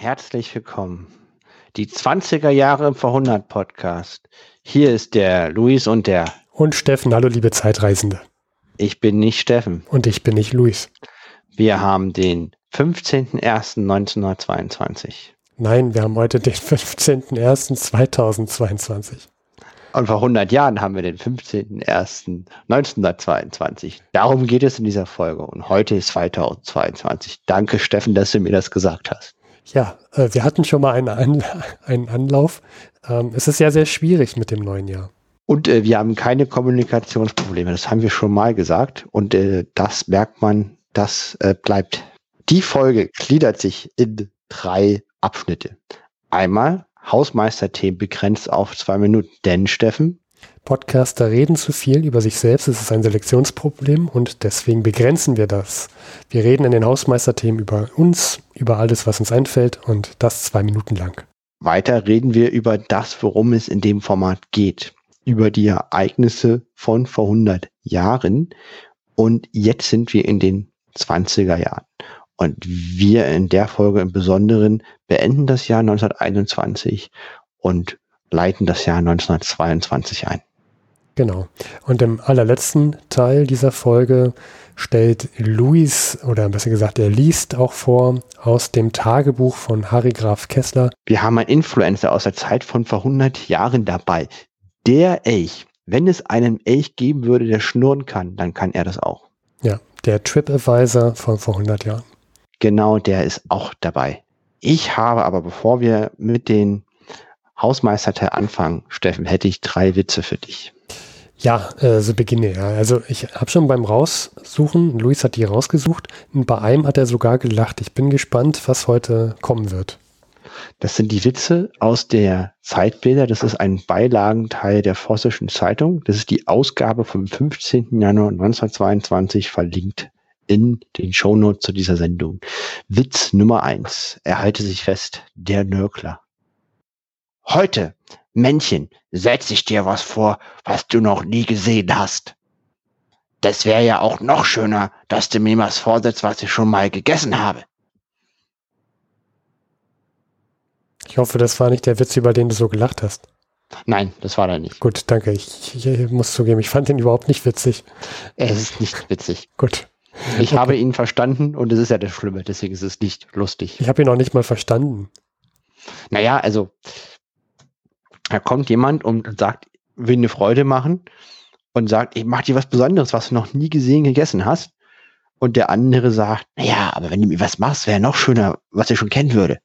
herzlich willkommen. Die 20er Jahre im Verhundert Podcast. Hier ist der Luis und der. Und Steffen, hallo liebe Zeitreisende. Ich bin nicht Steffen. Und ich bin nicht Luis. Wir haben den 15.01.1922. Nein, wir haben heute den 15.01.2022. Und vor 100 Jahren haben wir den 15.01.1922. Darum geht es in dieser Folge. Und heute ist 2022. Danke, Steffen, dass du mir das gesagt hast. Ja, äh, wir hatten schon mal einen, An einen Anlauf. Ähm, es ist ja sehr schwierig mit dem neuen Jahr. Und äh, wir haben keine Kommunikationsprobleme. Das haben wir schon mal gesagt. Und äh, das merkt man, das bleibt. Die Folge gliedert sich in drei Abschnitte. Einmal Hausmeisterthemen begrenzt auf zwei Minuten. Denn, Steffen? Podcaster reden zu viel über sich selbst. Es ist ein Selektionsproblem und deswegen begrenzen wir das. Wir reden in den Hausmeisterthemen über uns, über alles, was uns einfällt und das zwei Minuten lang. Weiter reden wir über das, worum es in dem Format geht. Über die Ereignisse von vor 100 Jahren. Und jetzt sind wir in den 20er Jahren. Und wir in der Folge im Besonderen beenden das Jahr 1921 und leiten das Jahr 1922 ein. Genau. Und im allerletzten Teil dieser Folge stellt Luis, oder besser gesagt, er liest auch vor aus dem Tagebuch von Harry Graf Kessler. Wir haben einen Influencer aus der Zeit von vor 100 Jahren dabei. Der Elch. Wenn es einen Elch geben würde, der schnurren kann, dann kann er das auch. Ja, der TripAdvisor von vor 100 Jahren. Genau, der ist auch dabei. Ich habe aber, bevor wir mit den Hausmeisterteil anfangen, Steffen, hätte ich drei Witze für dich. Ja, äh, so beginne ja. Also ich habe schon beim Raussuchen, Luis hat die rausgesucht, und bei einem hat er sogar gelacht. Ich bin gespannt, was heute kommen wird. Das sind die Witze aus der Zeitbilder. Das ist ein Beilagenteil der Vossischen Zeitung. Das ist die Ausgabe vom 15. Januar 1922 verlinkt in den Shownotes zu dieser Sendung. Witz Nummer eins. Er halte sich fest. Der Nörgler. Heute, Männchen, setz ich dir was vor, was du noch nie gesehen hast. Das wäre ja auch noch schöner, dass du mir was vorsetzt, was ich schon mal gegessen habe. Ich hoffe, das war nicht der Witz, über den du so gelacht hast. Nein, das war er nicht. Gut, danke. Ich, ich, muss zugeben, ich fand den überhaupt nicht witzig. Es ist nicht witzig. Gut. Ich okay. habe ihn verstanden und es ist ja das Schlimme, deswegen ist es nicht lustig. Ich habe ihn auch nicht mal verstanden. Naja, also da kommt jemand und sagt, will eine Freude machen und sagt, ich mache dir was Besonderes, was du noch nie gesehen, gegessen hast. Und der andere sagt, naja, aber wenn du mir was machst, wäre noch schöner, was ich schon kennen würde.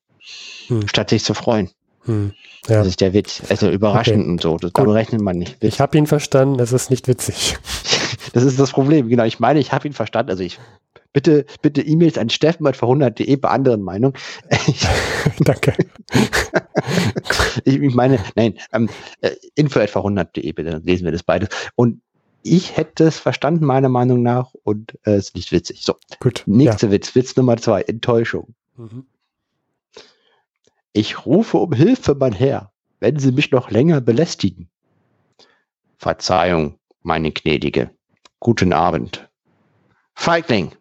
Hm. Statt sich zu freuen. Hm. Ja. Das ist der Witz. Also überraschend okay. und so. Das Gut. rechnet man nicht. Witz. Ich habe ihn verstanden, es ist nicht witzig. Das ist das Problem. Genau, ich meine, ich habe ihn verstanden. Also ich bitte, bitte E-Mails an steffen.verhundert.de bei anderen Meinungen. Danke. ich, meine, nein, ähm, äh, info.verhundert.de, bitte, lesen wir das beides. Und ich hätte es verstanden, meiner Meinung nach, und äh, es äh, ist nicht witzig. So, gut. Nächster ja. Witz, Witz Nummer zwei, Enttäuschung. Mhm. Ich rufe um Hilfe, mein Herr, wenn Sie mich noch länger belästigen. Verzeihung, meine Gnädige. Guten Abend. Feigling.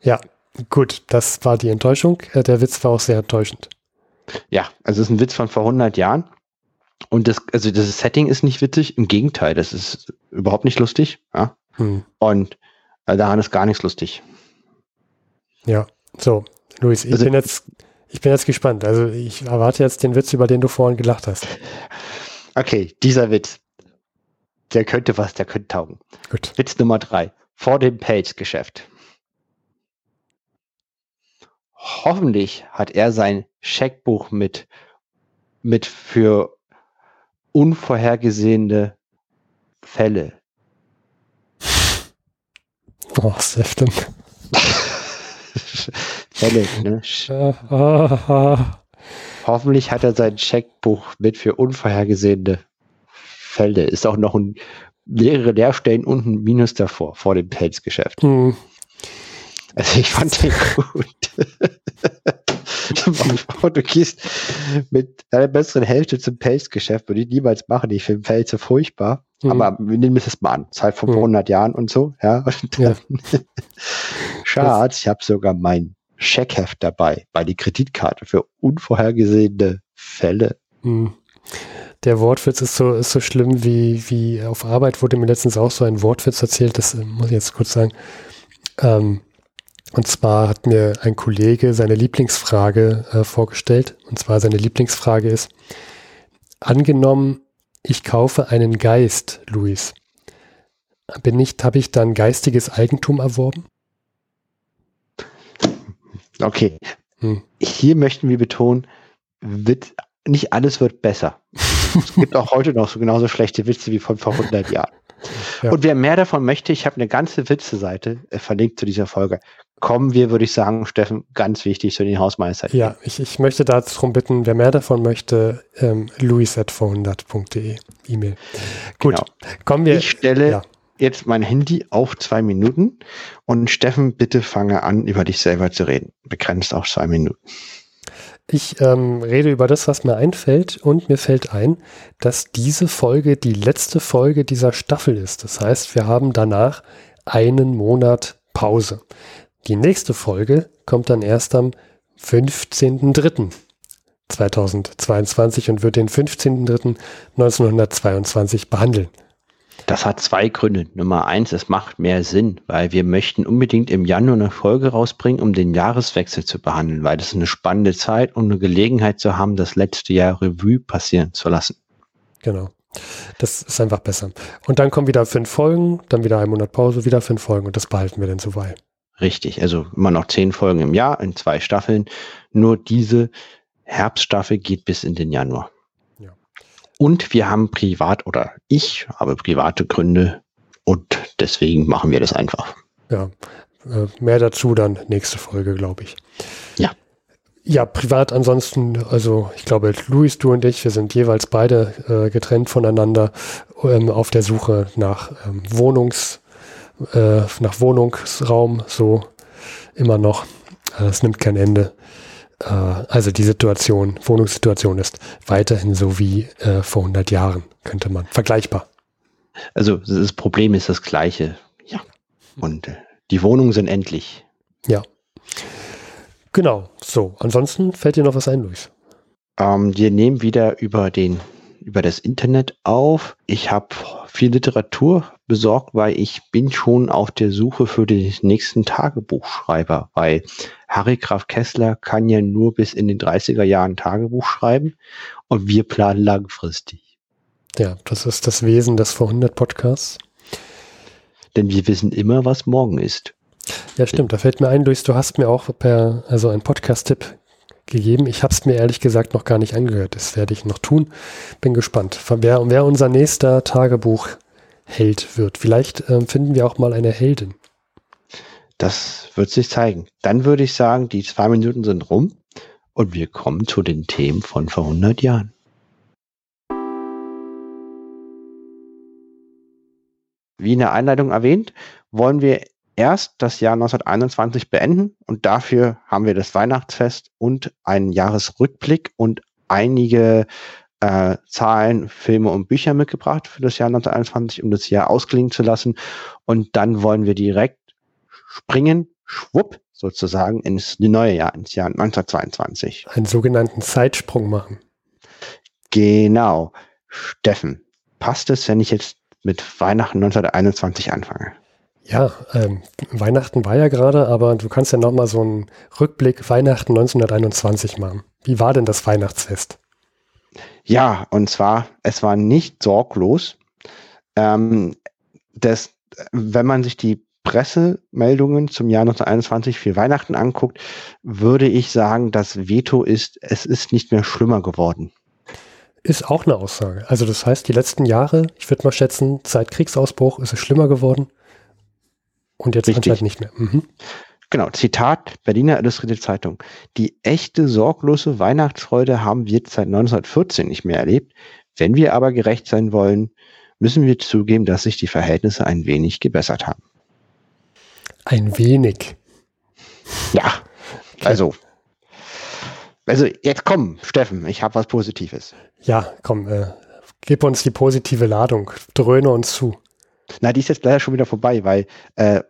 Ja, gut, das war die Enttäuschung. Äh, der Witz war auch sehr enttäuschend. Ja, also es ist ein Witz von vor 100 Jahren. Und das, also das Setting ist nicht witzig. Im Gegenteil, das ist überhaupt nicht lustig. Ja? Hm. Und äh, daran ist gar nichts lustig. Ja, so, Luis, ich also, bin jetzt, ich bin jetzt gespannt. Also ich erwarte jetzt den Witz, über den du vorhin gelacht hast. Okay, dieser Witz, der könnte was, der könnte taugen. Gut. Witz Nummer drei. Vor dem Pelzgeschäft. Hoffentlich hat er sein Scheckbuch mit, mit für unvorhergesehene Fälle. Oh, Säftung. Fälle, ne? Hoffentlich hat er sein Checkbuch mit für unvorhergesehene Fälle. Ist auch noch ein, mehrere Leerstellen und ein Minus davor, vor dem Pelzgeschäft. Hm. Also ich fand den gut. du gehst mit deiner besseren Hälfte zum Pelzgeschäft, würde ich niemals machen. Ich finde Pelze furchtbar. Mhm. Aber wir nehmen es mal an. Zeit von mhm. 100 Jahren und so, ja. Und ja. Schatz, ich habe sogar mein Scheckheft dabei, bei die Kreditkarte für unvorhergesehene Fälle. Hm. Der Wortwitz ist so, ist so schlimm wie, wie auf Arbeit wurde mir letztens auch so ein Wortwitz erzählt, das äh, muss ich jetzt kurz sagen. Ähm, und zwar hat mir ein Kollege seine Lieblingsfrage äh, vorgestellt. Und zwar seine Lieblingsfrage ist, angenommen, ich kaufe einen Geist, Luis. Bin nicht, habe ich dann geistiges Eigentum erworben? Okay. Hm. Hier möchten wir betonen, wird, nicht alles wird besser. Es gibt auch heute noch so genauso schlechte Witze wie von vor 100 Jahren. Ja. Und wer mehr davon möchte, ich habe eine ganze Witze-Seite äh, verlinkt zu dieser Folge. Kommen wir, würde ich sagen, Steffen, ganz wichtig zu den Hausmeister. Ja, ich, ich möchte darum bitten, wer mehr davon möchte, ähm, luis.400.de E-Mail. Gut, genau. kommen wir. Ich stelle ja. jetzt mein Handy auf zwei Minuten und Steffen, bitte fange an, über dich selber zu reden. Begrenzt auf zwei Minuten. Ich ähm, rede über das, was mir einfällt und mir fällt ein, dass diese Folge die letzte Folge dieser Staffel ist. Das heißt, wir haben danach einen Monat Pause. Die nächste Folge kommt dann erst am 15.03.2022 und wird den 15.03.1922 behandeln. Das hat zwei Gründe. Nummer eins, es macht mehr Sinn, weil wir möchten unbedingt im Januar eine Folge rausbringen, um den Jahreswechsel zu behandeln, weil das ist eine spannende Zeit und eine Gelegenheit zu haben, das letzte Jahr Revue passieren zu lassen. Genau. Das ist einfach besser. Und dann kommen wieder fünf Folgen, dann wieder ein Monat Pause, wieder fünf Folgen und das behalten wir dann so weit. Richtig, also immer noch zehn Folgen im Jahr in zwei Staffeln. Nur diese Herbststaffel geht bis in den Januar. Und wir haben privat oder ich habe private Gründe und deswegen machen wir das einfach. Ja, äh, mehr dazu dann nächste Folge, glaube ich. Ja. Ja, privat ansonsten, also ich glaube, Luis, du und ich, wir sind jeweils beide äh, getrennt voneinander ähm, auf der Suche nach ähm, Wohnungs, äh, nach Wohnungsraum, so immer noch. Äh, es nimmt kein Ende. Äh, also die Situation, Wohnungssituation ist weiterhin so wie äh, vor 100 Jahren, könnte man, vergleichbar. Also das Problem ist das gleiche. Ja. Und äh, die Wohnungen sind endlich. Ja. Genau. So. Ansonsten fällt dir noch was ein, Luis? Ähm, wir nehmen wieder über den über das Internet auf. Ich habe viel Literatur besorgt, weil ich bin schon auf der Suche für den nächsten Tagebuchschreiber, weil Harry Graf Kessler kann ja nur bis in den 30er Jahren Tagebuch schreiben und wir planen langfristig. Ja, das ist das Wesen des Vorhundert Podcasts. Denn wir wissen immer, was morgen ist. Ja, stimmt. Da fällt mir ein, Luis, du hast mir auch per, also einen Podcast-Tipp gegeben. Ich habe es mir ehrlich gesagt noch gar nicht angehört. Das werde ich noch tun. Bin gespannt, wer, wer unser nächster Tagebuchheld wird. Vielleicht ähm, finden wir auch mal eine Heldin. Das wird sich zeigen. Dann würde ich sagen, die zwei Minuten sind rum und wir kommen zu den Themen von vor 100 Jahren. Wie in der Einleitung erwähnt, wollen wir erst das Jahr 1921 beenden und dafür haben wir das Weihnachtsfest und einen Jahresrückblick und einige äh, Zahlen, Filme und Bücher mitgebracht für das Jahr 1921, um das Jahr ausklingen zu lassen. Und dann wollen wir direkt springen, schwupp, sozusagen ins neue Jahr, ins Jahr 1922. Einen sogenannten Zeitsprung machen. Genau. Steffen, passt es, wenn ich jetzt mit Weihnachten 1921 anfange? Ja, ähm, Weihnachten war ja gerade, aber du kannst ja nochmal so einen Rückblick Weihnachten 1921 machen. Wie war denn das Weihnachtsfest? Ja, und zwar, es war nicht sorglos. Ähm, das, wenn man sich die Pressemeldungen zum Jahr 1921 für Weihnachten anguckt, würde ich sagen, das Veto ist, es ist nicht mehr schlimmer geworden. Ist auch eine Aussage. Also das heißt, die letzten Jahre, ich würde mal schätzen, seit Kriegsausbruch ist es schlimmer geworden. Und jetzt Richtig. anscheinend nicht mehr. Mhm. Genau, Zitat Berliner Illustrierte Zeitung. Die echte sorglose Weihnachtsfreude haben wir seit 1914 nicht mehr erlebt. Wenn wir aber gerecht sein wollen, müssen wir zugeben, dass sich die Verhältnisse ein wenig gebessert haben. Ein wenig. Ja, also. Also jetzt komm, Steffen, ich habe was Positives. Ja, komm, äh, gib uns die positive Ladung, dröhne uns zu. Na, die ist jetzt leider schon wieder vorbei, weil äh,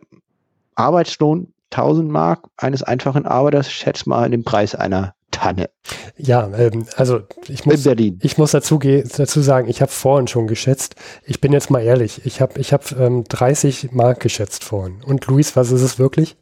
Arbeitslohn 1000 Mark eines einfachen Arbeiters, schätz mal den Preis einer Tanne. Ja, ähm, also ich muss, ich muss dazu, dazu sagen, ich habe vorhin schon geschätzt. Ich bin jetzt mal ehrlich, ich habe ich hab, ähm, 30 Mark geschätzt vorhin. Und Luis, was ist es wirklich?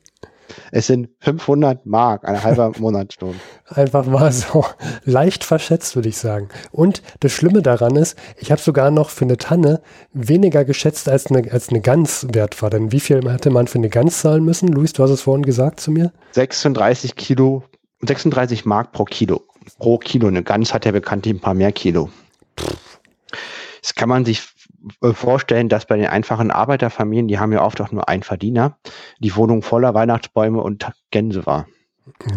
Es sind 500 Mark, eine halbe Monatslohn. Einfach mal so leicht verschätzt, würde ich sagen. Und das Schlimme daran ist, ich habe sogar noch für eine Tanne weniger geschätzt, als eine, als eine Gans wert war. Denn wie viel hätte man für eine Gans zahlen müssen? Luis, du hast es vorhin gesagt zu mir. 36 Kilo, 36 Mark pro Kilo. Pro Kilo. Eine Gans hat ja bekanntlich ein paar mehr Kilo. Das kann man sich vorstellen, dass bei den einfachen Arbeiterfamilien, die haben ja oft auch nur einen Verdiener, die Wohnung voller Weihnachtsbäume und Gänse war.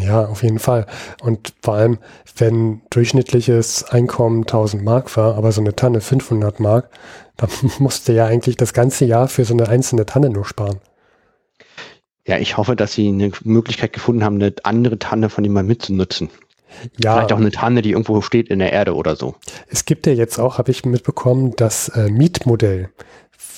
Ja, auf jeden Fall. Und vor allem, wenn durchschnittliches Einkommen 1000 Mark war, aber so eine Tanne 500 Mark, dann musste ja eigentlich das ganze Jahr für so eine einzelne Tanne nur sparen. Ja, ich hoffe, dass sie eine Möglichkeit gefunden haben, eine andere Tanne von jemandem mitzunutzen. Ja. Vielleicht auch eine Tanne, die irgendwo steht in der Erde oder so. Es gibt ja jetzt auch, habe ich mitbekommen, das äh, Mietmodell.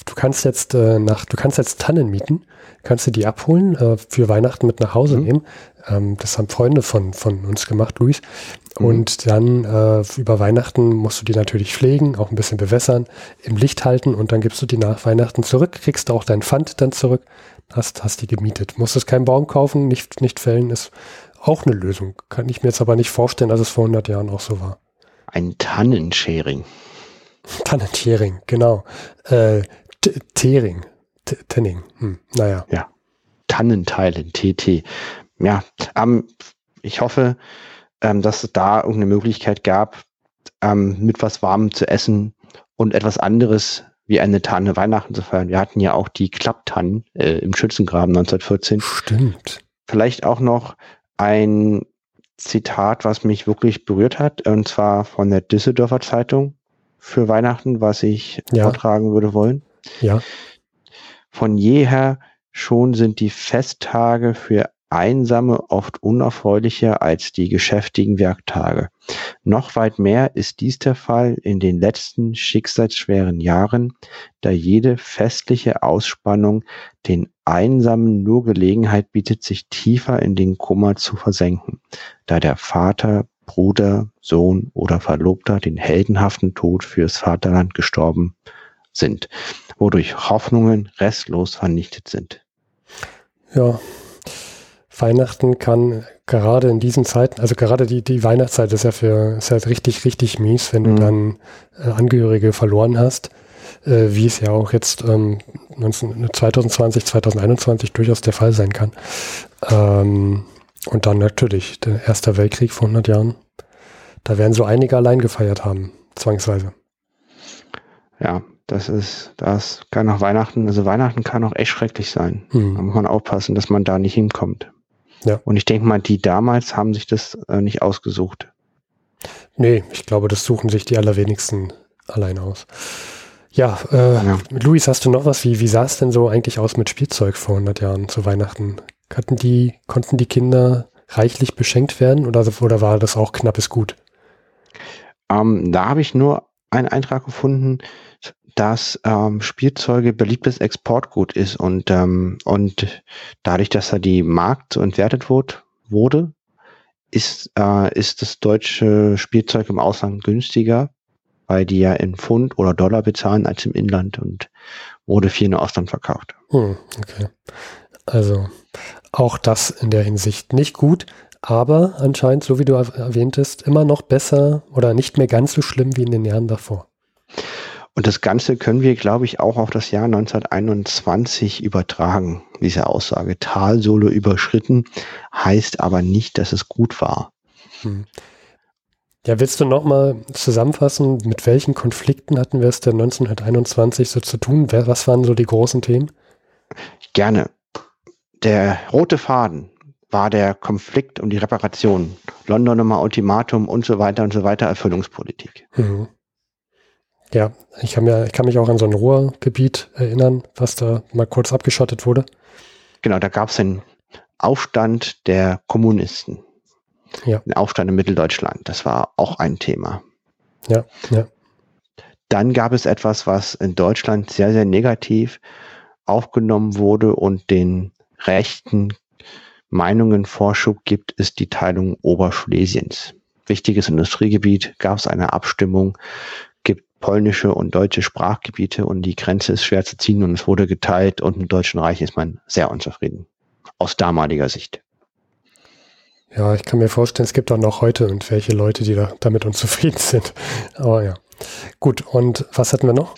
Du kannst jetzt äh, nach, du kannst jetzt Tannen mieten, kannst du die abholen, äh, für Weihnachten mit nach Hause mhm. nehmen. Ähm, das haben Freunde von, von uns gemacht, Luis. Mhm. Und dann äh, über Weihnachten musst du die natürlich pflegen, auch ein bisschen bewässern, im Licht halten und dann gibst du die nach Weihnachten zurück, kriegst du auch dein Pfand dann zurück, hast, hast die gemietet. Musstest keinen Baum kaufen, nicht, nicht fällen, ist auch eine Lösung. Kann ich mir jetzt aber nicht vorstellen, dass es vor 100 Jahren auch so war. Ein Tannensharing. Tannensharing, genau. Äh, Tering. Tenning. Hm, naja. Ja. Tannenteilen, TT. Ja, ähm, ich hoffe, ähm, dass es da irgendeine Möglichkeit gab, ähm, mit was Warmem zu essen und etwas anderes wie eine Tanne Weihnachten zu feiern. Wir hatten ja auch die Klapptannen äh, im Schützengraben 1914. Stimmt. Vielleicht auch noch ein Zitat, was mich wirklich berührt hat, und zwar von der Düsseldorfer Zeitung für Weihnachten, was ich ja. vortragen würde wollen. Ja. Von jeher schon sind die Festtage für Einsame oft unerfreulicher als die geschäftigen Werktage. Noch weit mehr ist dies der Fall in den letzten schicksalsschweren Jahren, da jede festliche Ausspannung den Einsamen nur Gelegenheit bietet, sich tiefer in den Kummer zu versenken, da der Vater, Bruder, Sohn oder Verlobter den heldenhaften Tod fürs Vaterland gestorben sind, wodurch Hoffnungen restlos vernichtet sind. Ja, Weihnachten kann gerade in diesen Zeiten, also gerade die, die Weihnachtszeit ist ja für, ist halt richtig, richtig mies, wenn du mhm. dann äh, Angehörige verloren hast, äh, wie es ja auch jetzt ähm, 19, 2020, 2021 durchaus der Fall sein kann. Ähm, und dann natürlich der Erste Weltkrieg vor 100 Jahren. Da werden so einige allein gefeiert haben, zwangsweise. Ja, das ist, das kann auch Weihnachten, also Weihnachten kann auch echt schrecklich sein. Mhm. Da muss man aufpassen, dass man da nicht hinkommt. Ja. Und ich denke mal, die damals haben sich das äh, nicht ausgesucht. Nee, ich glaube, das suchen sich die allerwenigsten allein aus. Ja, äh, ja. Luis, hast du noch was? Wie, wie sah es denn so eigentlich aus mit Spielzeug vor 100 Jahren zu Weihnachten? Hatten die, konnten die Kinder reichlich beschenkt werden oder, oder war das auch knappes Gut? Ähm, da habe ich nur einen Eintrag gefunden, dass ähm, Spielzeuge beliebtes Exportgut ist und, ähm, und dadurch, dass da die Markt so entwertet wurde, wurde ist, äh, ist das deutsche Spielzeug im Ausland günstiger, weil die ja in Pfund oder Dollar bezahlen als im Inland und wurde viel in Ausland verkauft. Hm, okay. Also auch das in der Hinsicht nicht gut, aber anscheinend, so wie du erwähntest, immer noch besser oder nicht mehr ganz so schlimm wie in den Jahren davor. Und das Ganze können wir, glaube ich, auch auf das Jahr 1921 übertragen. Diese Aussage, Talsohle überschritten, heißt aber nicht, dass es gut war. Hm. Ja, willst du nochmal zusammenfassen, mit welchen Konflikten hatten wir es denn 1921 so zu tun? Was waren so die großen Themen? Gerne. Der rote Faden war der Konflikt um die Reparation. Londoner Ultimatum und so weiter und so weiter, Erfüllungspolitik. Mhm. Ja, ich kann, mir, ich kann mich auch an so ein Ruhrgebiet erinnern, was da mal kurz abgeschottet wurde. Genau, da gab es einen Aufstand der Kommunisten. Ja. Ein Aufstand in Mitteldeutschland. Das war auch ein Thema. Ja, ja. Dann gab es etwas, was in Deutschland sehr, sehr negativ aufgenommen wurde und den Rechten Meinungen Vorschub gibt, ist die Teilung Oberschlesiens. Wichtiges Industriegebiet, gab es eine Abstimmung, polnische und deutsche Sprachgebiete und die Grenze ist schwer zu ziehen und es wurde geteilt und im Deutschen Reich ist man sehr unzufrieden. Aus damaliger Sicht. Ja, ich kann mir vorstellen, es gibt auch noch heute irgendwelche Leute, die da damit unzufrieden sind. Aber ja. Gut, und was hatten wir noch?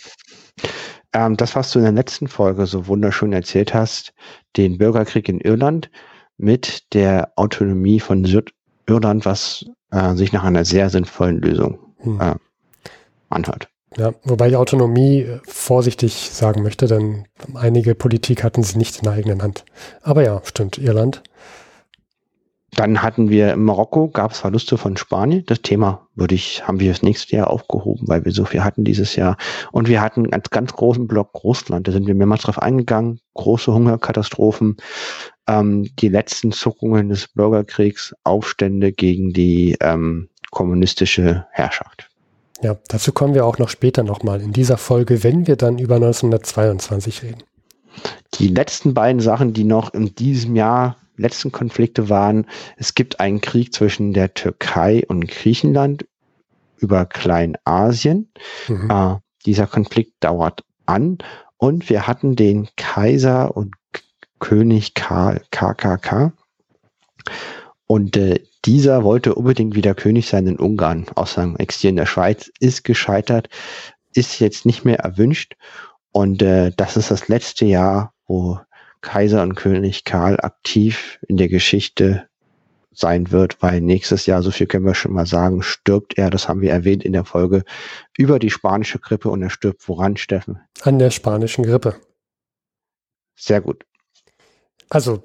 Ähm, das, was du in der letzten Folge so wunderschön erzählt hast, den Bürgerkrieg in Irland mit der Autonomie von Südirland, was äh, sich nach einer sehr sinnvollen Lösung hm. äh, anhört. Ja, wobei ich Autonomie äh, vorsichtig sagen möchte, denn einige Politik hatten sie nicht in der eigenen Hand. Aber ja, stimmt, Irland. Dann hatten wir in Marokko, gab es Verluste von Spanien. Das Thema würde ich, haben wir das nächste Jahr aufgehoben, weil wir so viel hatten dieses Jahr. Und wir hatten einen ganz großen Block Russland. Da sind wir mehrmals drauf eingegangen. Große Hungerkatastrophen, ähm, die letzten Zuckungen des Bürgerkriegs, Aufstände gegen die ähm, kommunistische Herrschaft. Ja, dazu kommen wir auch noch später nochmal in dieser Folge, wenn wir dann über 1922 reden. Die letzten beiden Sachen, die noch in diesem Jahr letzten Konflikte waren, es gibt einen Krieg zwischen der Türkei und Griechenland über Kleinasien. Mhm. Äh, dieser Konflikt dauert an und wir hatten den Kaiser und König Karl KKK. Und äh, dieser wollte unbedingt wieder König sein in Ungarn aus seinem Exil in der Schweiz, ist gescheitert, ist jetzt nicht mehr erwünscht. Und äh, das ist das letzte Jahr, wo Kaiser und König Karl aktiv in der Geschichte sein wird, weil nächstes Jahr, so viel können wir schon mal sagen, stirbt er, das haben wir erwähnt in der Folge, über die spanische Grippe und er stirbt woran, Steffen? An der spanischen Grippe. Sehr gut. Also,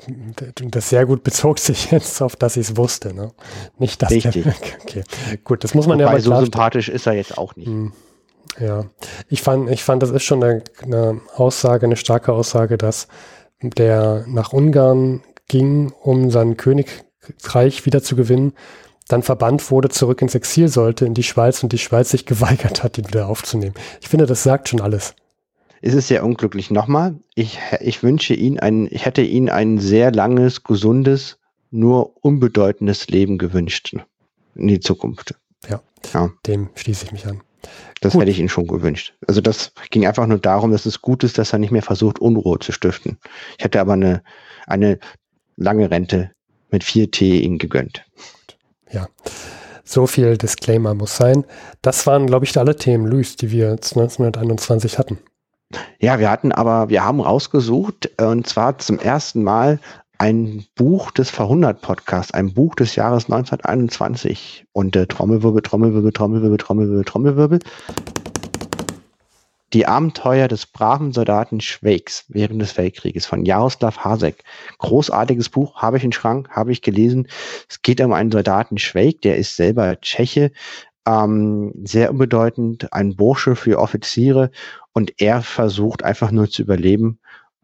das sehr gut bezog sich jetzt auf, dass ich es wusste, ne? Nicht, dass Richtig. Der, okay, gut, das muss man Wobei, ja mal so sympathisch ist er jetzt auch nicht. Hm. Ja, ich fand, ich fand, das ist schon eine, eine Aussage, eine starke Aussage, dass der nach Ungarn ging, um sein Königreich wieder zu gewinnen, dann verbannt wurde, zurück ins Exil sollte, in die Schweiz und die Schweiz sich geweigert hat, ihn wieder aufzunehmen. Ich finde, das sagt schon alles. Ist es sehr unglücklich. Nochmal, ich, ich wünsche ihn ein, ich hätte ihn ein sehr langes, gesundes, nur unbedeutendes Leben gewünscht in die Zukunft. Ja, ja. dem schließe ich mich an. Das Gut. hätte ich ihm schon gewünscht. Also das ging einfach nur darum, dass es gut ist, dass er nicht mehr versucht, Unruhe zu stiften. Ich hätte aber eine, eine lange Rente mit 4T ihm gegönnt. Ja, so viel Disclaimer muss sein. Das waren, glaube ich, alle Themen, Luis, die wir 1921 hatten. Ja, wir hatten aber, wir haben rausgesucht, und zwar zum ersten Mal ein Buch des Verhundert Podcasts, ein Buch des Jahres 1921. Und äh, Trommelwirbel, Trommelwirbel, Trommelwirbel, Trommelwirbel, Trommelwirbel. Die Abenteuer des braven Soldaten Schweigs während des Weltkrieges von Jaroslav Hasek. Großartiges Buch, habe ich im Schrank, habe ich gelesen. Es geht um einen Soldaten Schweig, der ist selber Tscheche, ähm, sehr unbedeutend, ein Bursche für Offiziere und er versucht einfach nur zu überleben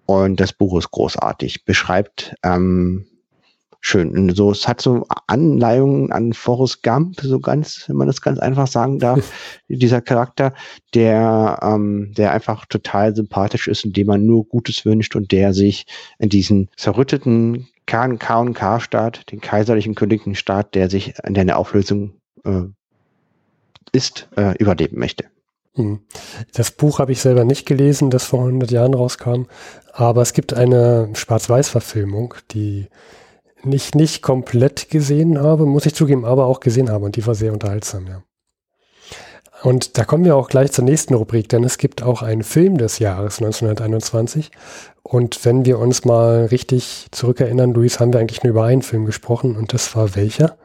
und das Buch ist großartig, beschreibt ähm, schön. So, es hat so Anleihungen an Forrest Gump, so ganz, wenn man das ganz einfach sagen darf, dieser Charakter, der, ähm, der einfach total sympathisch ist und dem man nur Gutes wünscht und der sich in diesen zerrütteten K und K-Staat, den kaiserlichen königlichen Staat, der sich in der Auflösung äh, ist, äh, überleben möchte. Hm. Das Buch habe ich selber nicht gelesen, das vor 100 Jahren rauskam, aber es gibt eine Schwarz-Weiß-Verfilmung, die ich nicht komplett gesehen habe, muss ich zugeben, aber auch gesehen habe und die war sehr unterhaltsam, ja. Und da kommen wir auch gleich zur nächsten Rubrik, denn es gibt auch einen Film des Jahres 1921. Und wenn wir uns mal richtig zurückerinnern, Luis, haben wir eigentlich nur über einen Film gesprochen und das war welcher?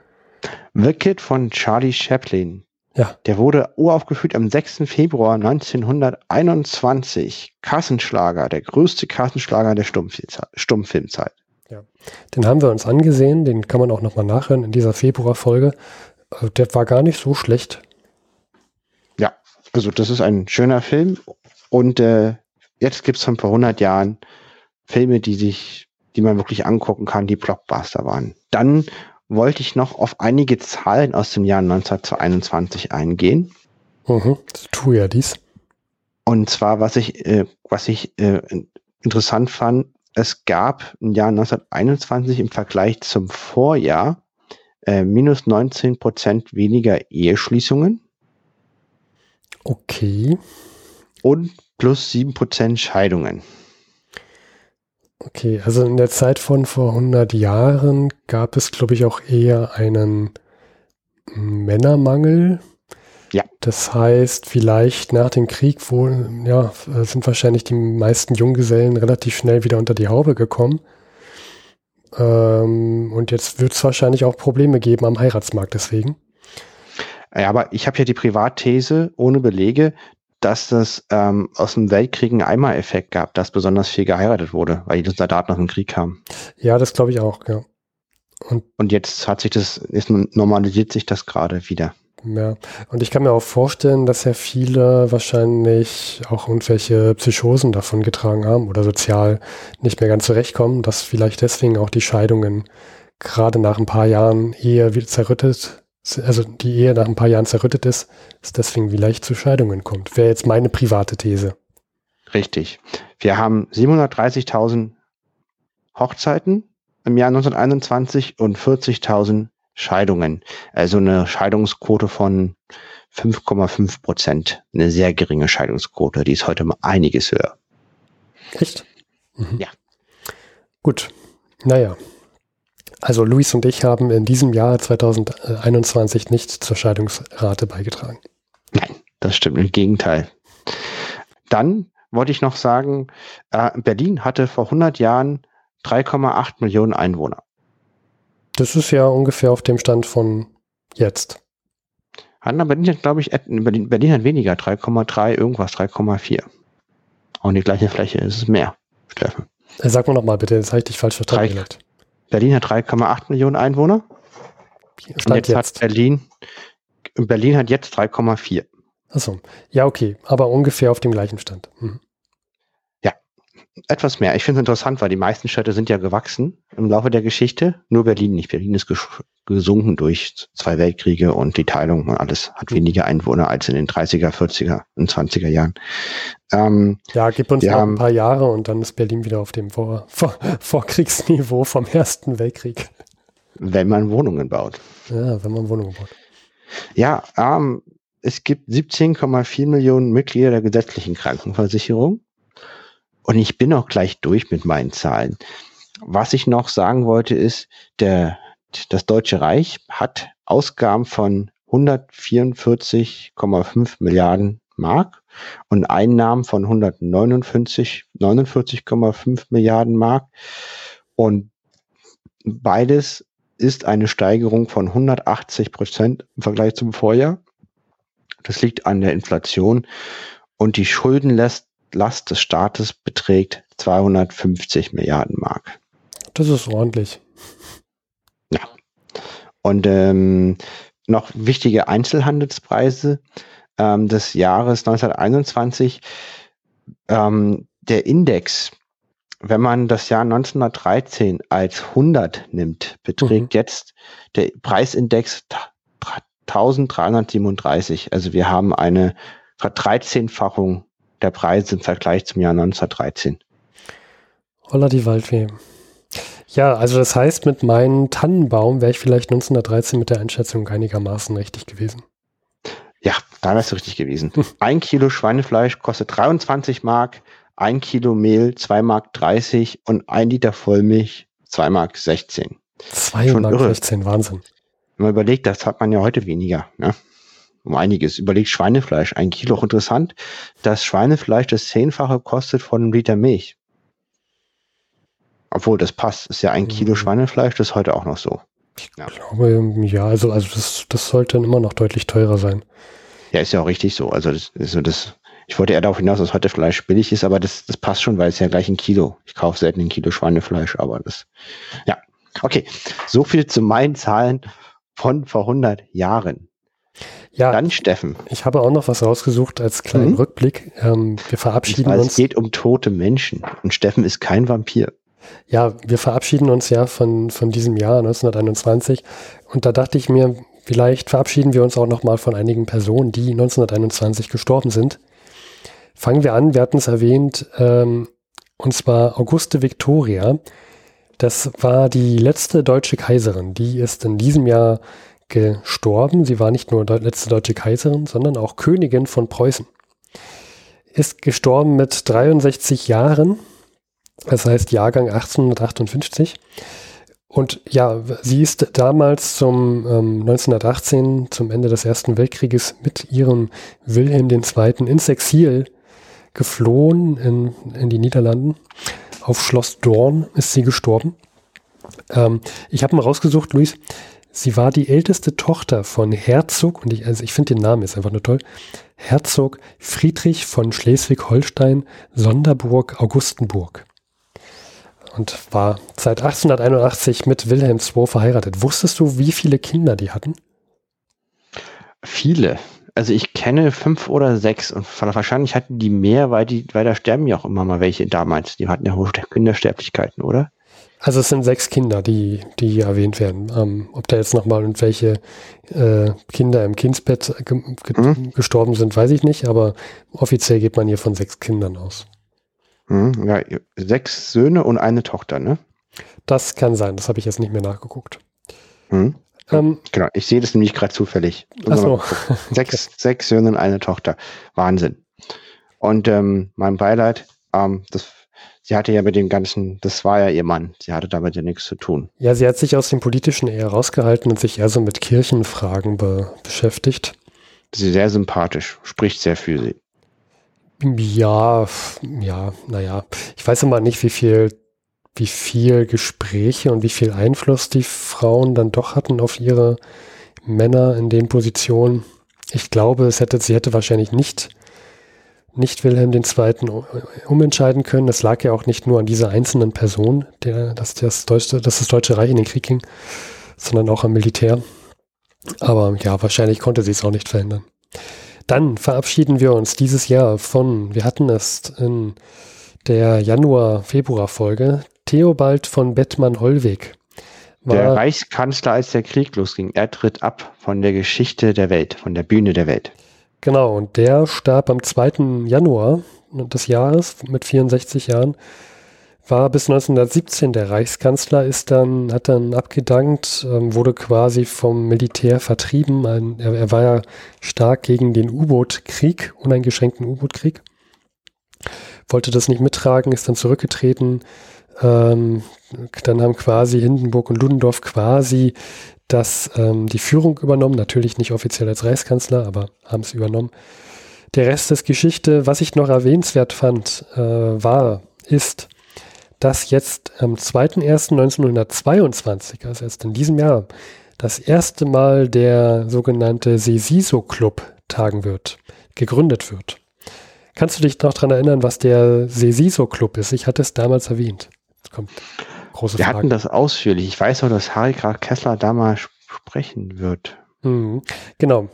The Kid von Charlie Chaplin. Ja. Der wurde uraufgeführt am 6. Februar 1921. Kassenschlager, der größte Kassenschlager der Stummfilmzeit. Ja. Den haben wir uns angesehen, den kann man auch nochmal nachhören in dieser Februarfolge. Äh, der war gar nicht so schlecht. Ja, also das ist ein schöner Film. Und äh, jetzt gibt es von vor 100 Jahren Filme, die sich, die man wirklich angucken kann, die Blockbuster waren. Dann wollte ich noch auf einige Zahlen aus dem Jahr 1921 eingehen. Mhm, tu ja dies. Und zwar, was ich, äh, was ich äh, interessant fand, es gab im Jahr 1921 im Vergleich zum Vorjahr äh, minus 19 Prozent weniger Eheschließungen. Okay. Und plus 7 Prozent Scheidungen. Okay, also in der Zeit von vor 100 Jahren gab es, glaube ich, auch eher einen Männermangel. Ja. Das heißt, vielleicht nach dem Krieg wohl, ja, sind wahrscheinlich die meisten Junggesellen relativ schnell wieder unter die Haube gekommen. Ähm, und jetzt wird es wahrscheinlich auch Probleme geben am Heiratsmarkt deswegen. Ja, aber ich habe ja die Privatthese ohne Belege, dass das ähm, aus dem Weltkrieg einen Eimer-Effekt gab, dass besonders viel geheiratet wurde, weil die Soldaten nach dem Krieg kamen. Ja, das glaube ich auch, ja. Und, und jetzt hat sich das, jetzt normalisiert sich das gerade wieder. Ja, und ich kann mir auch vorstellen, dass ja viele wahrscheinlich auch irgendwelche Psychosen davon getragen haben oder sozial nicht mehr ganz zurechtkommen, dass vielleicht deswegen auch die Scheidungen gerade nach ein paar Jahren eher wieder zerrüttet, also die Ehe nach ein paar Jahren zerrüttet ist, dass deswegen vielleicht zu Scheidungen kommt. Wäre jetzt meine private These. Richtig. Wir haben 730.000 Hochzeiten im Jahr 1921 und 40.000 Scheidungen. Also eine Scheidungsquote von 5,5 Prozent. Eine sehr geringe Scheidungsquote. Die ist heute mal einiges höher. Echt? Mhm. Ja. Gut. Naja. Also Luis und ich haben in diesem Jahr 2021 nicht zur Scheidungsrate beigetragen. Nein, das stimmt. Im Gegenteil. Dann wollte ich noch sagen, äh, Berlin hatte vor 100 Jahren 3,8 Millionen Einwohner. Das ist ja ungefähr auf dem Stand von jetzt. Hanna Berlin hat, glaube ich, Berlin, Berlin hat weniger, 3,3 irgendwas, 3,4. Auch die gleiche Fläche, ist es mehr, Steffen. Äh, sag mal nochmal bitte, das habe ich dich falsch verstanden. Berlin hat 3,8 Millionen Einwohner. Und jetzt, jetzt, hat Berlin, Berlin hat jetzt 3,4. Achso, ja, okay, aber ungefähr auf dem gleichen Stand. Mhm etwas mehr. Ich finde es interessant, weil die meisten Städte sind ja gewachsen im Laufe der Geschichte. Nur Berlin nicht. Berlin ist gesunken durch zwei Weltkriege und die Teilung und alles. Hat hm. weniger Einwohner als in den 30er, 40er und 20er Jahren. Ähm, ja, gib uns noch haben, ein paar Jahre und dann ist Berlin wieder auf dem Vor Vor Vorkriegsniveau vom Ersten Weltkrieg. Wenn man Wohnungen baut. Ja, wenn man Wohnungen baut. Ja, ähm, es gibt 17,4 Millionen Mitglieder der gesetzlichen Krankenversicherung. Und ich bin auch gleich durch mit meinen Zahlen. Was ich noch sagen wollte, ist, der, das Deutsche Reich hat Ausgaben von 144,5 Milliarden Mark und Einnahmen von 149,5 Milliarden Mark. Und beides ist eine Steigerung von 180 Prozent im Vergleich zum Vorjahr. Das liegt an der Inflation und die Schuldenlast Last des Staates beträgt 250 Milliarden Mark. Das ist ordentlich. Ja. Und ähm, noch wichtige Einzelhandelspreise ähm, des Jahres 1921. Ähm, der Index, wenn man das Jahr 1913 als 100 nimmt, beträgt mhm. jetzt der Preisindex 1337. Also wir haben eine Verdreizehnfachung der Preis im Vergleich zum Jahr 1913. Holla die Waldfee. Ja, also das heißt, mit meinem Tannenbaum wäre ich vielleicht 1913 mit der Einschätzung einigermaßen richtig gewesen. Ja, da wärst du richtig gewesen. ein Kilo Schweinefleisch kostet 23 Mark, ein Kilo Mehl 2 Mark 30 und ein Liter Vollmilch 2 Mark 16. 2 Mark irre. 16, Wahnsinn. Wenn man überlegt, das hat man ja heute weniger. Ne? Um einiges. Überlegt Schweinefleisch, ein Kilo. Auch interessant, dass Schweinefleisch das Zehnfache kostet von einem Liter Milch. Obwohl, das passt. ist ja ein Kilo mhm. Schweinefleisch, das ist heute auch noch so. Ich ja. glaube, ja, also, also das, das sollte dann immer noch deutlich teurer sein. Ja, ist ja auch richtig so. Also das, also das, ich wollte eher darauf hinaus, dass heute Fleisch billig ist, aber das, das passt schon, weil es ja gleich ein Kilo. Ich kaufe selten ein Kilo Schweinefleisch, aber das, ja. Okay, so viel zu meinen Zahlen von vor 100 Jahren. Ja, dann Steffen. Ich habe auch noch was rausgesucht als kleinen mhm. Rückblick. Ähm, wir verabschieden weiß, uns. Es geht um tote Menschen und Steffen ist kein Vampir. Ja, wir verabschieden uns ja von, von diesem Jahr 1921 und da dachte ich mir, vielleicht verabschieden wir uns auch noch mal von einigen Personen, die 1921 gestorben sind. Fangen wir an, wir hatten es erwähnt, ähm, Und zwar Auguste Victoria. Das war die letzte deutsche Kaiserin. Die ist in diesem Jahr gestorben. Sie war nicht nur letzte deutsche Kaiserin, sondern auch Königin von Preußen. Ist gestorben mit 63 Jahren, das heißt Jahrgang 1858. Und ja, sie ist damals zum ähm, 1918, zum Ende des Ersten Weltkrieges, mit ihrem Wilhelm II. ins Exil geflohen in, in die Niederlanden. Auf Schloss Dorn ist sie gestorben. Ähm, ich habe mal rausgesucht, Luis, sie war die älteste Tochter von Herzog, und ich, also ich finde den Namen jetzt einfach nur toll, Herzog Friedrich von Schleswig-Holstein, Sonderburg, Augustenburg. Und war seit 1881 mit Wilhelm II verheiratet. Wusstest du, wie viele Kinder die hatten? Viele. Also ich kenne fünf oder sechs und wahrscheinlich hatten die mehr, weil die, weil da sterben ja auch immer mal welche damals. Die hatten ja hohe Kindersterblichkeiten, oder? Also es sind sechs Kinder, die, die erwähnt werden. Ähm, ob da jetzt nochmal welche äh, Kinder im Kindsbett ge ge mhm. gestorben sind, weiß ich nicht, aber offiziell geht man hier von sechs Kindern aus. Mhm, ja, sechs Söhne und eine Tochter, ne? Das kann sein, das habe ich jetzt nicht mehr nachgeguckt. Mhm. Ähm, genau, ich sehe das nämlich gerade zufällig. So. sechs, okay. sechs Söhne und eine Tochter. Wahnsinn. Und ähm, mein Beileid, ähm, das sie hatte ja mit dem Ganzen, das war ja ihr Mann, sie hatte damit ja nichts zu tun. Ja, sie hat sich aus dem Politischen eher rausgehalten und sich eher so mit Kirchenfragen be beschäftigt. Sie ist sehr sympathisch, spricht sehr für sie. Ja, ja, naja, ich weiß immer nicht, wie viel, wie viel Gespräche und wie viel Einfluss die Frauen dann doch hatten auf ihre Männer in den Positionen. Ich glaube, es hätte, sie hätte wahrscheinlich nicht nicht Wilhelm II. umentscheiden können. Das lag ja auch nicht nur an dieser einzelnen Person, der, dass, das Deutsche, dass das Deutsche Reich in den Krieg ging, sondern auch am Militär. Aber ja, wahrscheinlich konnte sie es auch nicht verhindern. Dann verabschieden wir uns dieses Jahr von, wir hatten es in der Januar-Februar-Folge, Theobald von Bettmann-Hollweg. Der Reichskanzler, als der Krieg losging, er tritt ab von der Geschichte der Welt, von der Bühne der Welt. Genau, und der starb am 2. Januar des Jahres mit 64 Jahren, war bis 1917 der Reichskanzler, ist dann, hat dann abgedankt, ähm, wurde quasi vom Militär vertrieben. Er, er, war ja stark gegen den U-Boot-Krieg, uneingeschränkten U-Boot-Krieg. Wollte das nicht mittragen, ist dann zurückgetreten. Ähm, dann haben quasi Hindenburg und Ludendorff quasi das, ähm, die Führung übernommen, natürlich nicht offiziell als Reichskanzler, aber haben es übernommen. Der Rest ist Geschichte. Was ich noch erwähnenswert fand, äh, war, ist, dass jetzt am 2.1.1922, also erst in diesem Jahr, das erste Mal der sogenannte Sesiso Club tagen wird, gegründet wird. Kannst du dich noch daran erinnern, was der Sesiso Club ist? Ich hatte es damals erwähnt. Jetzt kommt Große Wir Frage. hatten das ausführlich. Ich weiß auch, dass Harry Graf Kessler da mal sprechen wird. Mhm. Genau.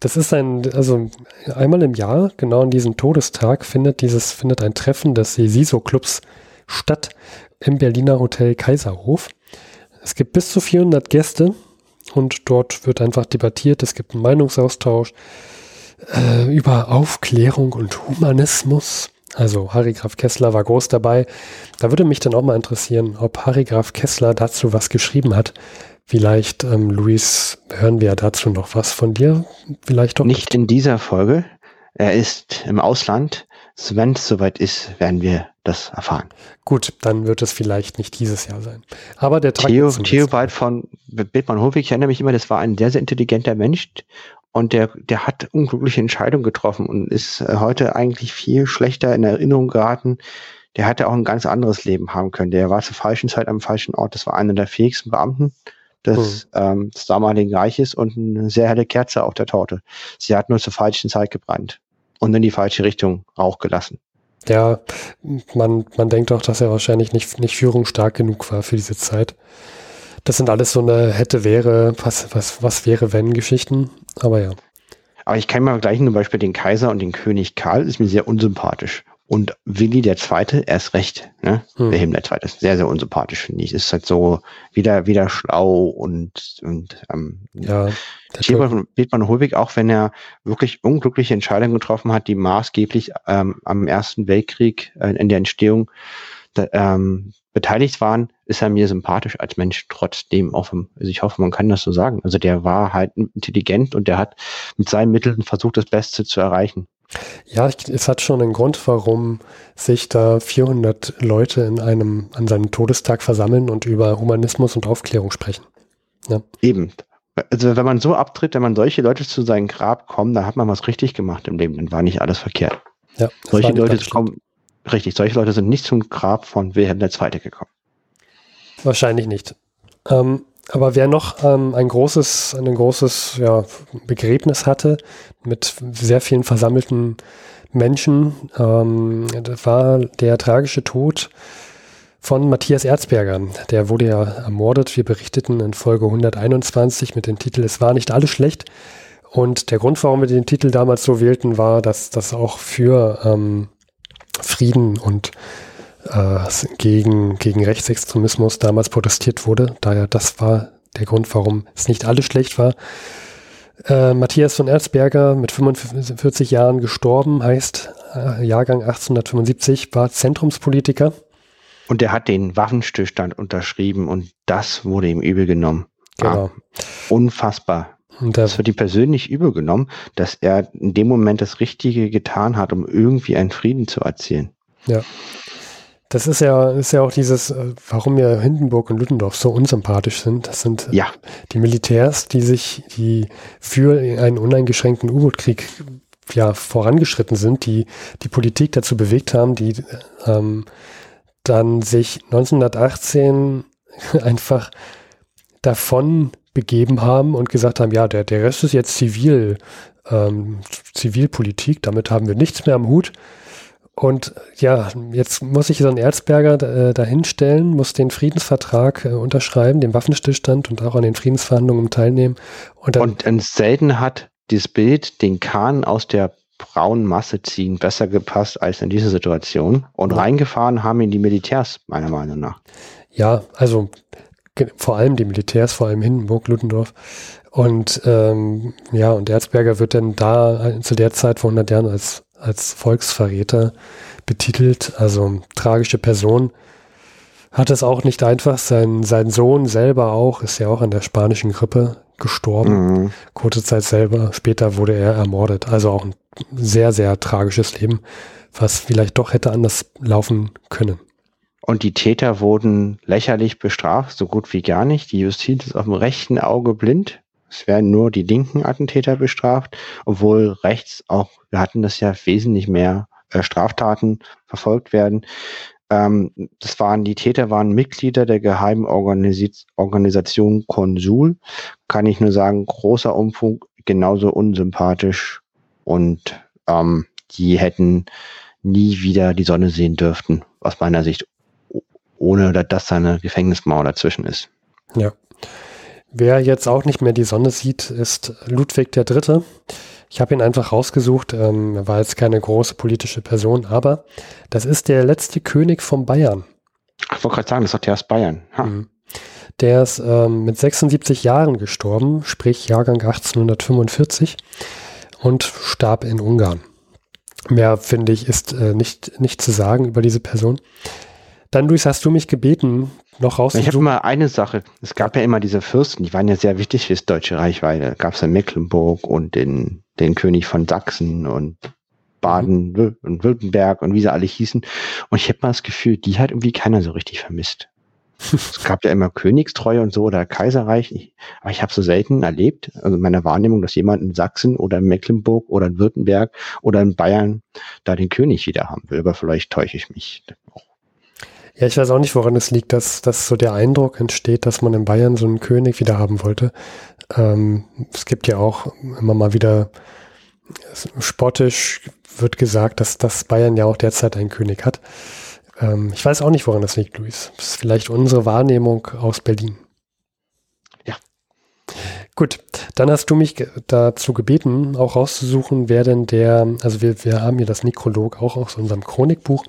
Das ist ein, also einmal im Jahr, genau an diesem Todestag, findet dieses, findet ein Treffen des Sesiso-Clubs statt im Berliner Hotel Kaiserhof. Es gibt bis zu 400 Gäste und dort wird einfach debattiert. Es gibt einen Meinungsaustausch äh, über Aufklärung und Humanismus. Also Harry Graf Kessler war groß dabei. Da würde mich dann auch mal interessieren, ob Harry Graf Kessler dazu was geschrieben hat. Vielleicht, ähm, Luis, hören wir dazu noch was von dir? Vielleicht doch nicht. in dieser Folge. Er ist im Ausland. Wenn es soweit ist, werden wir das erfahren. Gut, dann wird es vielleicht nicht dieses Jahr sein. Aber der Theo, Theobald von Bethmann Hofig, ich erinnere mich immer, das war ein sehr, sehr intelligenter Mensch und der, der hat unglückliche Entscheidungen getroffen und ist äh, heute eigentlich viel schlechter in Erinnerung geraten. Der hätte auch ein ganz anderes Leben haben können. Der war zur falschen Zeit am falschen Ort. Das war einer der fähigsten Beamten des, hm. ähm, des damaligen Reiches und eine sehr helle Kerze auf der Torte. Sie hat nur zur falschen Zeit gebrannt und in die falsche Richtung Rauch gelassen. Ja, man, man denkt auch, dass er wahrscheinlich nicht, nicht führungsstark genug war für diese Zeit. Das sind alles so eine hätte, wäre, was, was, was wäre, wenn Geschichten. Aber ja. Aber ich kann mal gleich zum Beispiel den Kaiser und den König Karl ist mir sehr unsympathisch. Und Willi der Zweite, erst recht, ne? Hm. Wilhelm der Zweite ist sehr, sehr unsympathisch, finde ich. Ist halt so wieder, wieder schlau und, und ähm, ja, Bethmann Holweg, auch wenn er wirklich unglückliche Entscheidungen getroffen hat, die maßgeblich ähm, am Ersten Weltkrieg äh, in der Entstehung da, ähm, beteiligt waren, ist er mir sympathisch als Mensch trotzdem offen. Also ich hoffe, man kann das so sagen. Also der war halt intelligent und der hat mit seinen Mitteln versucht, das Beste zu erreichen. Ja, ich, es hat schon einen Grund, warum sich da 400 Leute in einem, an seinem Todestag versammeln und über Humanismus und Aufklärung sprechen. Ja. Eben. Also wenn man so abtritt, wenn man solche Leute zu seinem Grab kommen, dann hat man was richtig gemacht im Leben, dann war nicht alles verkehrt. Ja, solche Leute kommen, richtig, solche Leute sind nicht zum Grab von Wilhelm II. gekommen. Wahrscheinlich nicht. Ähm, aber wer noch ähm, ein großes, ein großes ja, Begräbnis hatte mit sehr vielen versammelten Menschen, ähm, war der tragische Tod von Matthias Erzberger. Der wurde ja ermordet. Wir berichteten in Folge 121 mit dem Titel Es war nicht alles schlecht. Und der Grund, warum wir den Titel damals so wählten, war, dass das auch für ähm, Frieden und äh, gegen, gegen Rechtsextremismus damals protestiert wurde. Daher, das war der Grund, warum es nicht alles schlecht war. Äh, Matthias von Erzberger mit 45 Jahren gestorben, heißt äh, Jahrgang 1875, war Zentrumspolitiker. Und er hat den Waffenstillstand unterschrieben und das wurde ihm übel genommen. Genau. Ah, unfassbar. Und das wird ihm persönlich übel genommen, dass er in dem Moment das Richtige getan hat, um irgendwie einen Frieden zu erzielen. Ja. Das ist ja, ist ja auch dieses, äh, warum mir Hindenburg und Ludendorff so unsympathisch sind. Das sind ja. die Militärs, die sich, die für einen uneingeschränkten U-Boot-Krieg ja vorangeschritten sind, die die Politik dazu bewegt haben, die ähm, dann sich 1918 einfach davon begeben haben und gesagt haben, ja, der, der Rest ist jetzt zivil, ähm, Zivilpolitik, damit haben wir nichts mehr am Hut. Und ja, jetzt muss sich so ein Erzberger äh, dahinstellen, muss den Friedensvertrag äh, unterschreiben, den Waffenstillstand und auch an den Friedensverhandlungen teilnehmen. Und, dann, und selten hat dieses Bild den Kahn aus der braunen Masse ziehen besser gepasst als in diese Situation. Und ja. reingefahren haben ihn die Militärs, meiner Meinung nach. Ja, also vor allem die Militärs, vor allem Hindenburg, Ludendorff. Und ähm, ja, und Erzberger wird dann da zu der Zeit vor 100 Jahren als als Volksverräter betitelt, also tragische Person. Hat es auch nicht einfach. Sein, sein Sohn selber auch, ist ja auch an der spanischen Grippe gestorben. Mhm. Kurze Zeit selber, später wurde er ermordet. Also auch ein sehr, sehr tragisches Leben, was vielleicht doch hätte anders laufen können. Und die Täter wurden lächerlich bestraft, so gut wie gar nicht. Die Justiz ist auf dem rechten Auge blind. Es werden nur die linken Attentäter bestraft, obwohl rechts auch, wir hatten das ja wesentlich mehr äh, Straftaten verfolgt werden. Ähm, das waren, die Täter waren Mitglieder der geheimen Organis Organisation Konsul. Kann ich nur sagen, großer Umfug, genauso unsympathisch und ähm, die hätten nie wieder die Sonne sehen dürften, aus meiner Sicht, ohne dass da eine Gefängnismauer dazwischen ist. Ja. Wer jetzt auch nicht mehr die Sonne sieht, ist Ludwig III. Ich habe ihn einfach rausgesucht, ähm, er war jetzt keine große politische Person, aber das ist der letzte König von Bayern. Ich wollte gerade sagen, das hat ja aus Bayern. Mhm. Der ist ähm, mit 76 Jahren gestorben, sprich Jahrgang 1845 und starb in Ungarn. Mehr, finde ich, ist äh, nicht, nicht zu sagen über diese Person. Dann, Luis, hast du mich gebeten, noch rauszusuchen? Ich habe immer eine Sache. Es gab ja immer diese Fürsten, die waren ja sehr wichtig fürs Deutsche Reich, weil da gab es ja Mecklenburg und den, den König von Sachsen und Baden mhm. und Württemberg und wie sie alle hießen. Und ich habe mal das Gefühl, die hat irgendwie keiner so richtig vermisst. es gab ja immer Königstreue und so oder Kaiserreich, aber ich habe so selten erlebt, also meine Wahrnehmung, dass jemand in Sachsen oder in Mecklenburg oder in Württemberg oder in Bayern da den König wieder haben will, aber vielleicht täusche ich mich auch. Ja, ich weiß auch nicht, woran es liegt, dass, dass so der Eindruck entsteht, dass man in Bayern so einen König wieder haben wollte. Ähm, es gibt ja auch immer mal wieder spottisch wird gesagt, dass, dass Bayern ja auch derzeit einen König hat. Ähm, ich weiß auch nicht, woran das liegt, Luis. Das ist vielleicht unsere Wahrnehmung aus Berlin. Ja. Gut, dann hast du mich dazu gebeten, auch rauszusuchen, wer denn der, also wir, wir haben hier das Nekrolog auch aus unserem Chronikbuch,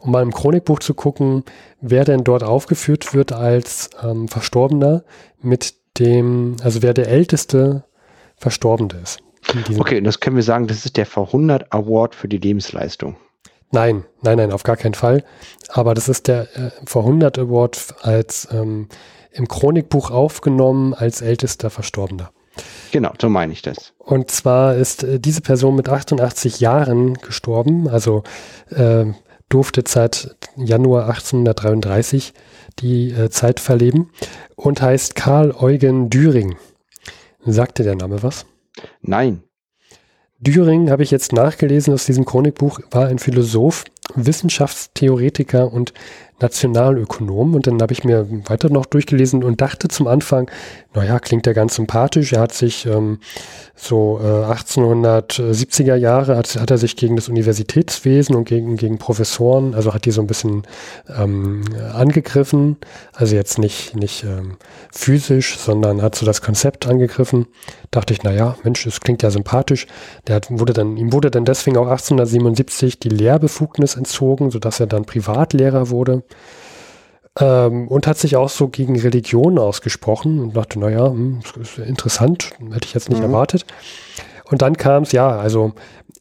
um mal im Chronikbuch zu gucken, wer denn dort aufgeführt wird als ähm, Verstorbener mit dem, also wer der älteste Verstorbene ist. Okay, und das können wir sagen, das ist der V100 Award für die Lebensleistung. Nein, nein, nein, auf gar keinen Fall. Aber das ist der äh, V100 Award als ähm, im Chronikbuch aufgenommen als ältester Verstorbener. Genau, so meine ich das. Und zwar ist äh, diese Person mit 88 Jahren gestorben, also äh, durfte seit Januar 1833 die äh, Zeit verleben und heißt Karl Eugen Düring. Sagte der Name was? Nein. Düring, habe ich jetzt nachgelesen aus diesem Chronikbuch, war ein Philosoph, Wissenschaftstheoretiker und Nationalökonom. Und dann habe ich mir weiter noch durchgelesen und dachte zum Anfang, naja, klingt ja ganz sympathisch. Er hat sich ähm, so äh, 1870er Jahre, hat, hat, er sich gegen das Universitätswesen und gegen, gegen Professoren, also hat die so ein bisschen ähm, angegriffen. Also jetzt nicht, nicht ähm, physisch, sondern hat so das Konzept angegriffen. Dachte ich, naja, Mensch, das klingt ja sympathisch. Der hat, wurde dann, ihm wurde dann deswegen auch 1877 die Lehrbefugnis entzogen, sodass er dann Privatlehrer wurde. Ähm, und hat sich auch so gegen Religion ausgesprochen und dachte, naja, hm, ist interessant, hätte ich jetzt nicht mhm. erwartet. Und dann kam es, ja, also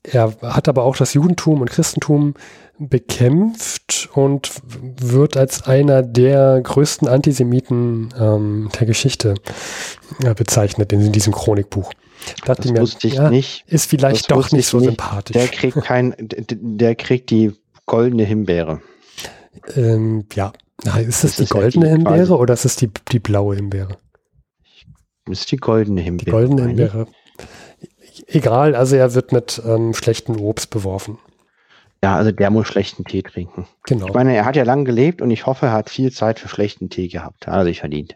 er hat aber auch das Judentum und Christentum bekämpft und wird als einer der größten Antisemiten ähm, der Geschichte äh, bezeichnet in, in, diesem Chronikbuch. Dachte das mir, wusste ich ja, nicht. Ist vielleicht das doch nicht so nicht. sympathisch. Der kriegt kein, der kriegt die goldene Himbeere. Ähm, ja, ist das, das die goldene ja die Himbeere oder ist es die, die blaue Himbeere? Das ist die goldene Himbeere. Die goldene Himbeere. Egal, also er wird mit ähm, schlechtem Obst beworfen. Ja, also der muss schlechten Tee trinken. Genau. Ich meine, er hat ja lange gelebt und ich hoffe, er hat viel Zeit für schlechten Tee gehabt. Hat er sich verdient.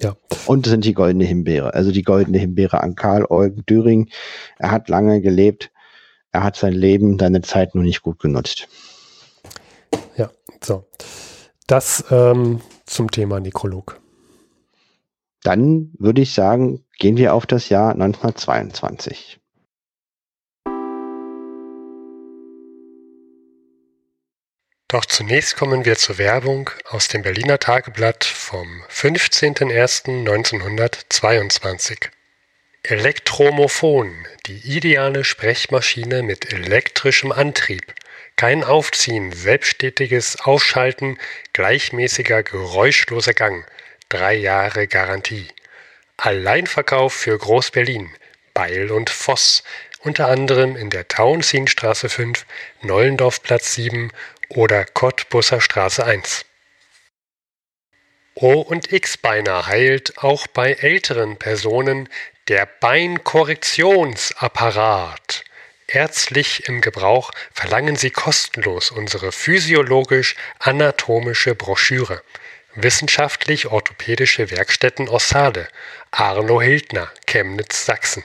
Ja. Und sind die goldene Himbeere. Also die goldene Himbeere an Karl Eugen Düring. Er hat lange gelebt. Er hat sein Leben, seine Zeit nur nicht gut genutzt. So. Das ähm, zum Thema Nekrolog. Dann würde ich sagen, gehen wir auf das Jahr 1922. Doch zunächst kommen wir zur Werbung aus dem Berliner Tageblatt vom 15.01.1922. Elektromophon, die ideale Sprechmaschine mit elektrischem Antrieb. Kein Aufziehen, selbstständiges Aufschalten, gleichmäßiger, geräuschloser Gang. Drei Jahre Garantie. Alleinverkauf für Groß-Berlin. Beil und Voss. Unter anderem in der Tauentzienstraße 5, Nollendorfplatz 7 oder Cottbusser Straße 1. O und X-Beiner heilt auch bei älteren Personen der Beinkorrektionsapparat. Ärztlich im Gebrauch verlangen Sie kostenlos unsere physiologisch-anatomische Broschüre. Wissenschaftlich-orthopädische Werkstätten Ossade, Arno Hildner, Chemnitz, Sachsen.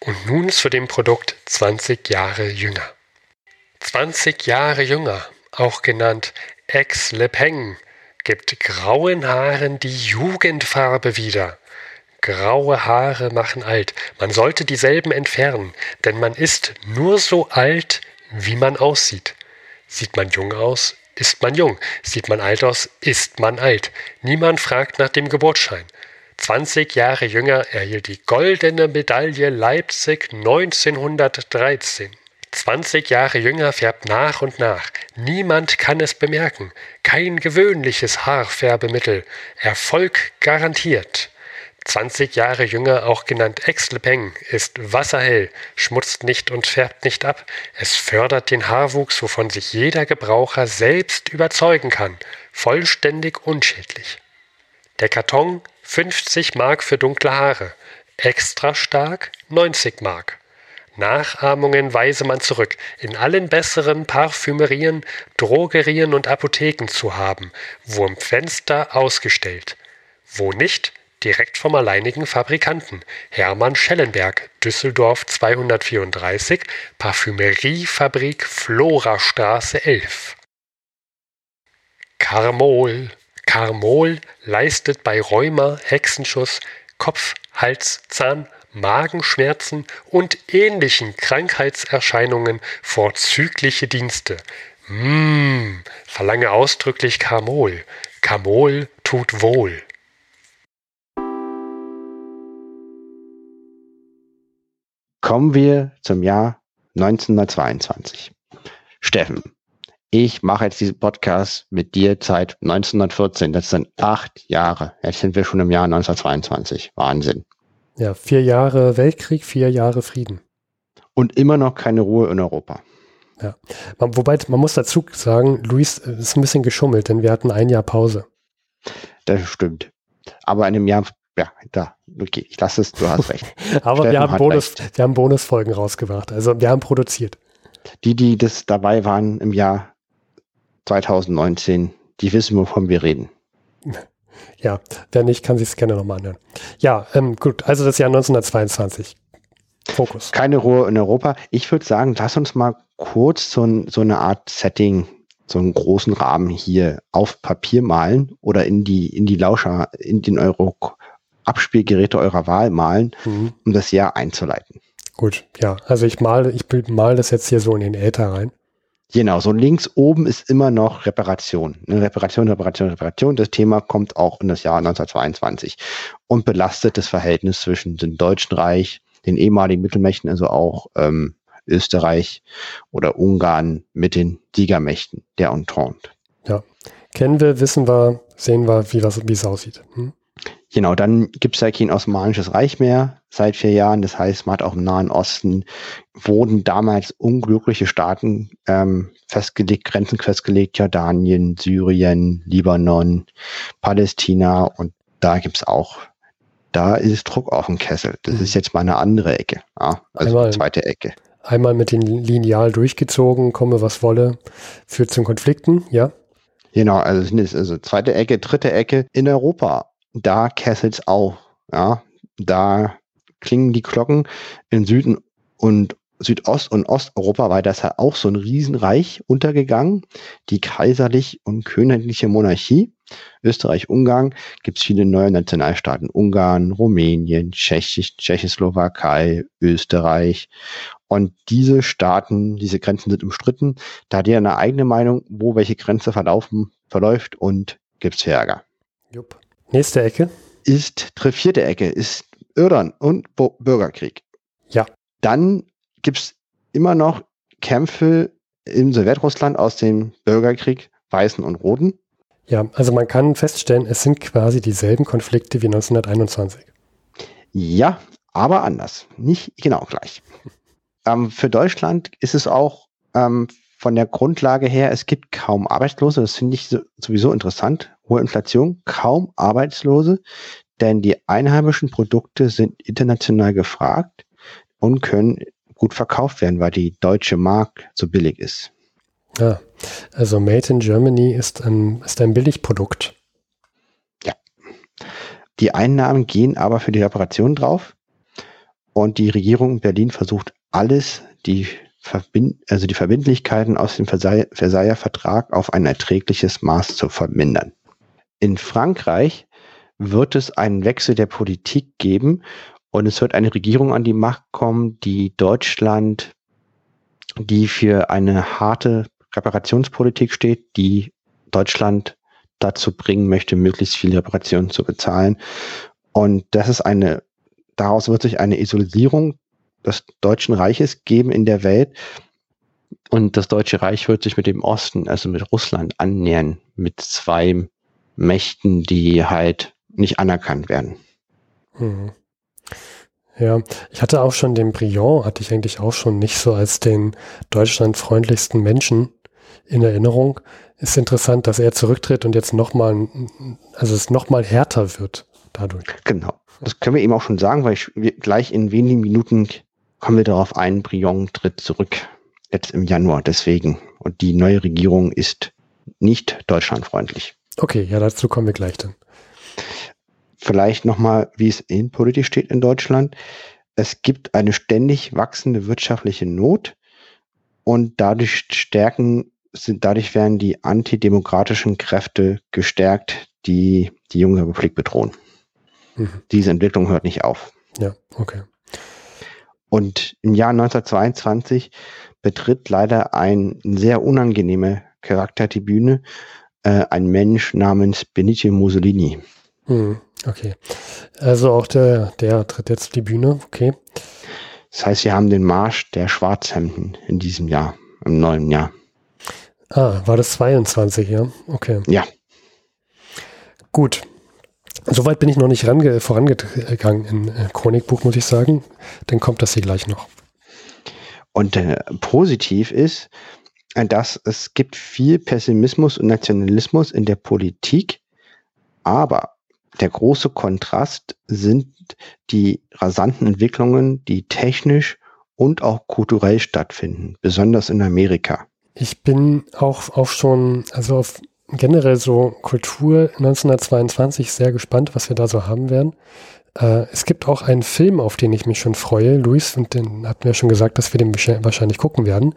Und nun zu dem Produkt 20 Jahre jünger. 20 Jahre jünger, auch genannt Ex-Le Peng, gibt grauen Haaren die Jugendfarbe wieder. Graue Haare machen alt. Man sollte dieselben entfernen, denn man ist nur so alt, wie man aussieht. Sieht man jung aus, ist man jung. Sieht man alt aus, ist man alt. Niemand fragt nach dem Geburtsschein. 20 Jahre jünger erhielt die goldene Medaille Leipzig 1913. 20 Jahre jünger färbt nach und nach. Niemand kann es bemerken. Kein gewöhnliches Haarfärbemittel. Erfolg garantiert. 20 Jahre jünger, auch genannt Ex-Lepeng, ist wasserhell, schmutzt nicht und färbt nicht ab. Es fördert den Haarwuchs, wovon sich jeder Gebraucher selbst überzeugen kann. Vollständig unschädlich. Der Karton 50 Mark für dunkle Haare. Extra stark 90 Mark. Nachahmungen weise man zurück, in allen besseren Parfümerien, Drogerien und Apotheken zu haben, Wurmfenster ausgestellt. Wo nicht, direkt vom alleinigen Fabrikanten, Hermann Schellenberg, Düsseldorf 234, Parfümeriefabrik Florastraße 11. Carmol. Carmol leistet bei Rheuma, Hexenschuss, Kopf, Hals, Zahn, Magenschmerzen und ähnlichen Krankheitserscheinungen vorzügliche Dienste. Mmh, verlange ausdrücklich Camol. Camol tut wohl. Kommen wir zum Jahr 1922. Steffen, ich mache jetzt diesen Podcast mit dir seit 1914. Das sind acht Jahre. Jetzt sind wir schon im Jahr 1922. Wahnsinn. Ja, vier Jahre Weltkrieg, vier Jahre Frieden. Und immer noch keine Ruhe in Europa. Ja, wobei man muss dazu sagen, Luis ist ein bisschen geschummelt, denn wir hatten ein Jahr Pause. Das stimmt. Aber in einem Jahr ja, da, okay, ich lasse es, du hast recht. Aber wir haben, Bonus, wir haben Bonusfolgen rausgebracht. Also wir haben produziert. Die, die das dabei waren im Jahr 2019, die wissen, wovon wir reden. Ja, wer nicht, kann sich es gerne nochmal anhören. Ja, ähm, gut, also das Jahr 1922. Fokus. Keine Ruhe in Europa. Ich würde sagen, lass uns mal kurz so, so eine Art Setting so einen großen Rahmen hier auf Papier malen oder in die, in die Lauscher, in den Euro Abspielgeräte eurer Wahl malen, mhm. um das Jahr einzuleiten. Gut, ja. Also ich male, ich male das jetzt hier so in den Äther rein. Genau, so links oben ist immer noch Reparation. Eine Reparation, Reparation, Reparation. Das Thema kommt auch in das Jahr 1922 und belastet das Verhältnis zwischen dem Deutschen Reich, den ehemaligen Mittelmächten, also auch ähm, Österreich oder Ungarn mit den Siegermächten der Entente. Ja, kennen wir, wissen wir, sehen wir, wie es aussieht. Hm? Genau, dann gibt es ja kein Osmanisches Reich mehr seit vier Jahren. Das heißt, man hat auch im Nahen Osten wurden damals unglückliche Staaten ähm, festgelegt, Grenzen festgelegt, Jordanien, Syrien, Libanon, Palästina und da gibt es auch, da ist Druck auf dem Kessel. Das mhm. ist jetzt mal eine andere Ecke, ja, also einmal, zweite Ecke. Einmal mit den Lineal durchgezogen, komme was wolle, führt zu Konflikten, ja. Genau, also, also zweite Ecke, dritte Ecke in Europa da kesselt's auch. Ja, da klingen die Glocken in Süden und Südost- und Osteuropa war das halt auch so ein Riesenreich untergegangen. Die kaiserlich und königliche Monarchie. Österreich, Ungarn gibt es viele neue Nationalstaaten. Ungarn, Rumänien, Tschechisch, Tschechoslowakei, Österreich. Und diese Staaten, diese Grenzen sind umstritten. Da hat jeder eine eigene Meinung, wo welche Grenze verlaufen, verläuft und gibt's Ärger. Jupp. Nächste Ecke. Ist, vierte Ecke ist Irland und Bo Bürgerkrieg. Ja. Dann gibt es immer noch Kämpfe im Sowjetrussland aus dem Bürgerkrieg, Weißen und Roten. Ja, also man kann feststellen, es sind quasi dieselben Konflikte wie 1921. Ja, aber anders. Nicht genau gleich. ähm, für Deutschland ist es auch ähm, von der Grundlage her, es gibt kaum Arbeitslose. Das finde ich sowieso interessant hohe Inflation, kaum Arbeitslose, denn die einheimischen Produkte sind international gefragt und können gut verkauft werden, weil die deutsche Mark so billig ist. Ja, also Made in Germany ist ein, ist ein Billigprodukt. Ja. Die Einnahmen gehen aber für die Reparation drauf und die Regierung in Berlin versucht alles, die Verbind also die Verbindlichkeiten aus dem Versailler Vertrag auf ein erträgliches Maß zu vermindern. In Frankreich wird es einen Wechsel der Politik geben und es wird eine Regierung an die Macht kommen, die Deutschland, die für eine harte Reparationspolitik steht, die Deutschland dazu bringen möchte, möglichst viele Reparationen zu bezahlen. Und das ist eine, daraus wird sich eine Isolierung des Deutschen Reiches geben in der Welt. Und das Deutsche Reich wird sich mit dem Osten, also mit Russland, annähern, mit zwei Mächten, die halt nicht anerkannt werden. Mhm. Ja, ich hatte auch schon den Briand, hatte ich eigentlich auch schon nicht so als den deutschlandfreundlichsten Menschen in Erinnerung. Ist interessant, dass er zurücktritt und jetzt nochmal, also es nochmal härter wird dadurch. Genau. Das können wir eben auch schon sagen, weil ich, gleich in wenigen Minuten kommen wir darauf ein, Briand tritt zurück. Jetzt im Januar, deswegen. Und die neue Regierung ist nicht deutschlandfreundlich. Okay, ja, dazu kommen wir gleich dann. Vielleicht nochmal, wie es innenpolitisch steht in Deutschland. Es gibt eine ständig wachsende wirtschaftliche Not und dadurch stärken, sind, dadurch werden die antidemokratischen Kräfte gestärkt, die die junge Republik bedrohen. Mhm. Diese Entwicklung hört nicht auf. Ja, okay. Und im Jahr 1922 betritt leider ein sehr unangenehmer Charakter die Bühne, äh, ein Mensch namens Benito Mussolini. Mhm. Okay. Also auch der, der tritt jetzt die Bühne, okay. Das heißt, wir haben den Marsch der Schwarzhemden in diesem Jahr, im neuen Jahr. Ah, war das 22, ja? Okay. Ja. Gut. Soweit bin ich noch nicht range vorangegangen in äh, Chronikbuch, muss ich sagen. Dann kommt das hier gleich noch. Und äh, positiv ist, dass es gibt viel Pessimismus und Nationalismus in der Politik, aber der große Kontrast sind die rasanten Entwicklungen, die technisch und auch kulturell stattfinden, besonders in Amerika. Ich bin auch, auch schon, also auf generell so Kultur 1922 sehr gespannt, was wir da so haben werden. Äh, es gibt auch einen Film, auf den ich mich schon freue, Luis, und den hatten wir schon gesagt, dass wir den wahrscheinlich gucken werden.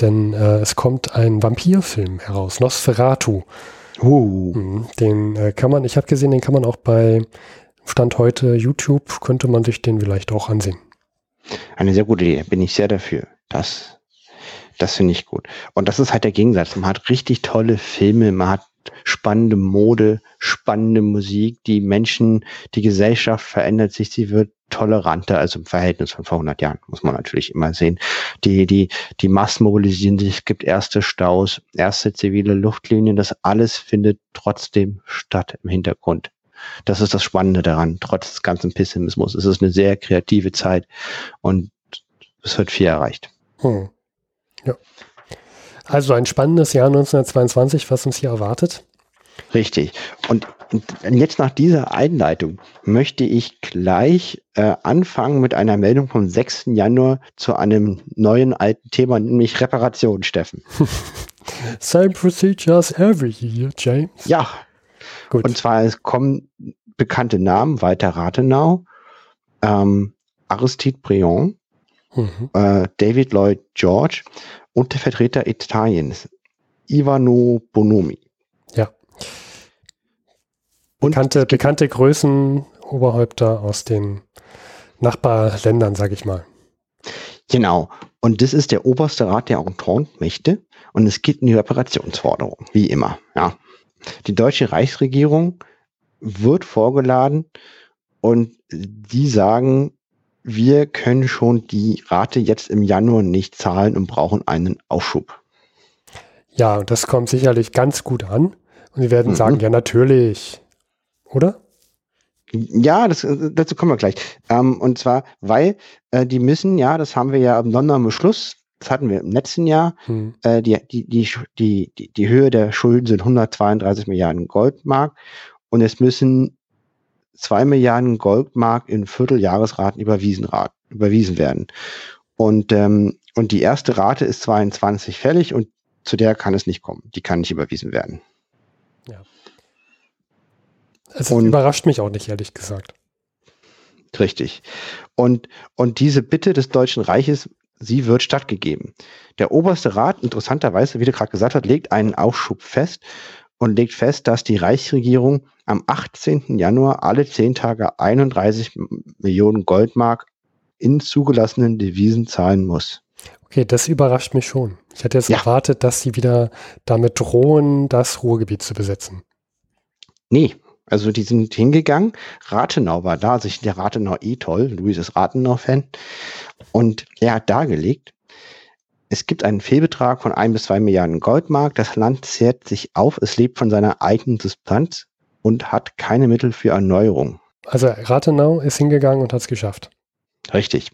Denn äh, es kommt ein Vampirfilm heraus, Nosferatu. Uh. Den äh, kann man, ich habe gesehen, den kann man auch bei Stand heute YouTube, könnte man sich den vielleicht auch ansehen. Eine sehr gute Idee, bin ich sehr dafür. Das, das finde ich gut. Und das ist halt der Gegensatz. Man hat richtig tolle Filme, man hat spannende Mode, spannende Musik, die Menschen, die Gesellschaft verändert sich, sie wird toleranter als im Verhältnis von vor 100 Jahren, muss man natürlich immer sehen. Die, die, die Massen mobilisieren sich, es gibt erste Staus, erste zivile Luftlinien, das alles findet trotzdem statt im Hintergrund. Das ist das Spannende daran, trotz des ganzen Pessimismus. Es ist eine sehr kreative Zeit und es wird viel erreicht. Hm. Ja. Also ein spannendes Jahr 1922, was uns hier erwartet. Richtig. Und jetzt nach dieser Einleitung möchte ich gleich äh, anfangen mit einer Meldung vom 6. Januar zu einem neuen alten Thema, nämlich Reparation, Steffen. Same procedure as every year, James. Ja. Gut. Und zwar es kommen bekannte Namen, Walter Rathenau, ähm, Aristide Briand, mhm. äh, David Lloyd George und der Vertreter Italiens, Ivano Bonomi. Ja. Bekannte, bekannte Größen, Oberhäupter aus den Nachbarländern, sag ich mal. Genau. Und das ist der oberste Rat der Entente-Mächte und es geht in die Reparationsforderung, wie immer. Ja. Die deutsche Reichsregierung wird vorgeladen und die sagen, wir können schon die Rate jetzt im Januar nicht zahlen und brauchen einen Aufschub. Ja, und das kommt sicherlich ganz gut an. Und sie werden mhm. sagen, ja, natürlich. Oder? Ja, das, dazu kommen wir gleich. Ähm, und zwar, weil äh, die müssen, ja, das haben wir ja im Londoner Beschluss, das hatten wir im letzten Jahr, mhm. äh, die, die, die, die, die Höhe der Schulden sind 132 Milliarden Goldmark und es müssen 2 Milliarden Goldmark in Vierteljahresraten überwiesen, überwiesen werden. Und, ähm, und die erste Rate ist 22 fällig und zu der kann es nicht kommen. Die kann nicht überwiesen werden. Ja. Also und, überrascht mich auch nicht, ehrlich gesagt. Richtig. Und, und diese Bitte des Deutschen Reiches, sie wird stattgegeben. Der oberste Rat, interessanterweise, wie du gerade gesagt hast, legt einen Aufschub fest und legt fest, dass die Reichsregierung am 18. Januar alle zehn Tage 31 Millionen Goldmark in zugelassenen Devisen zahlen muss. Okay, das überrascht mich schon. Ich hätte jetzt ja. erwartet, dass sie wieder damit drohen, das Ruhrgebiet zu besetzen. Nee, also die sind hingegangen. Rathenau war da, sich der Rathenau eh toll. Luis ist Rathenau-Fan. Und er hat dargelegt, es gibt einen Fehlbetrag von ein bis zwei Milliarden Goldmark. Das Land zehrt sich auf. Es lebt von seiner eigenen Substanz und hat keine Mittel für Erneuerung. Also Rathenau ist hingegangen und hat es geschafft. Richtig.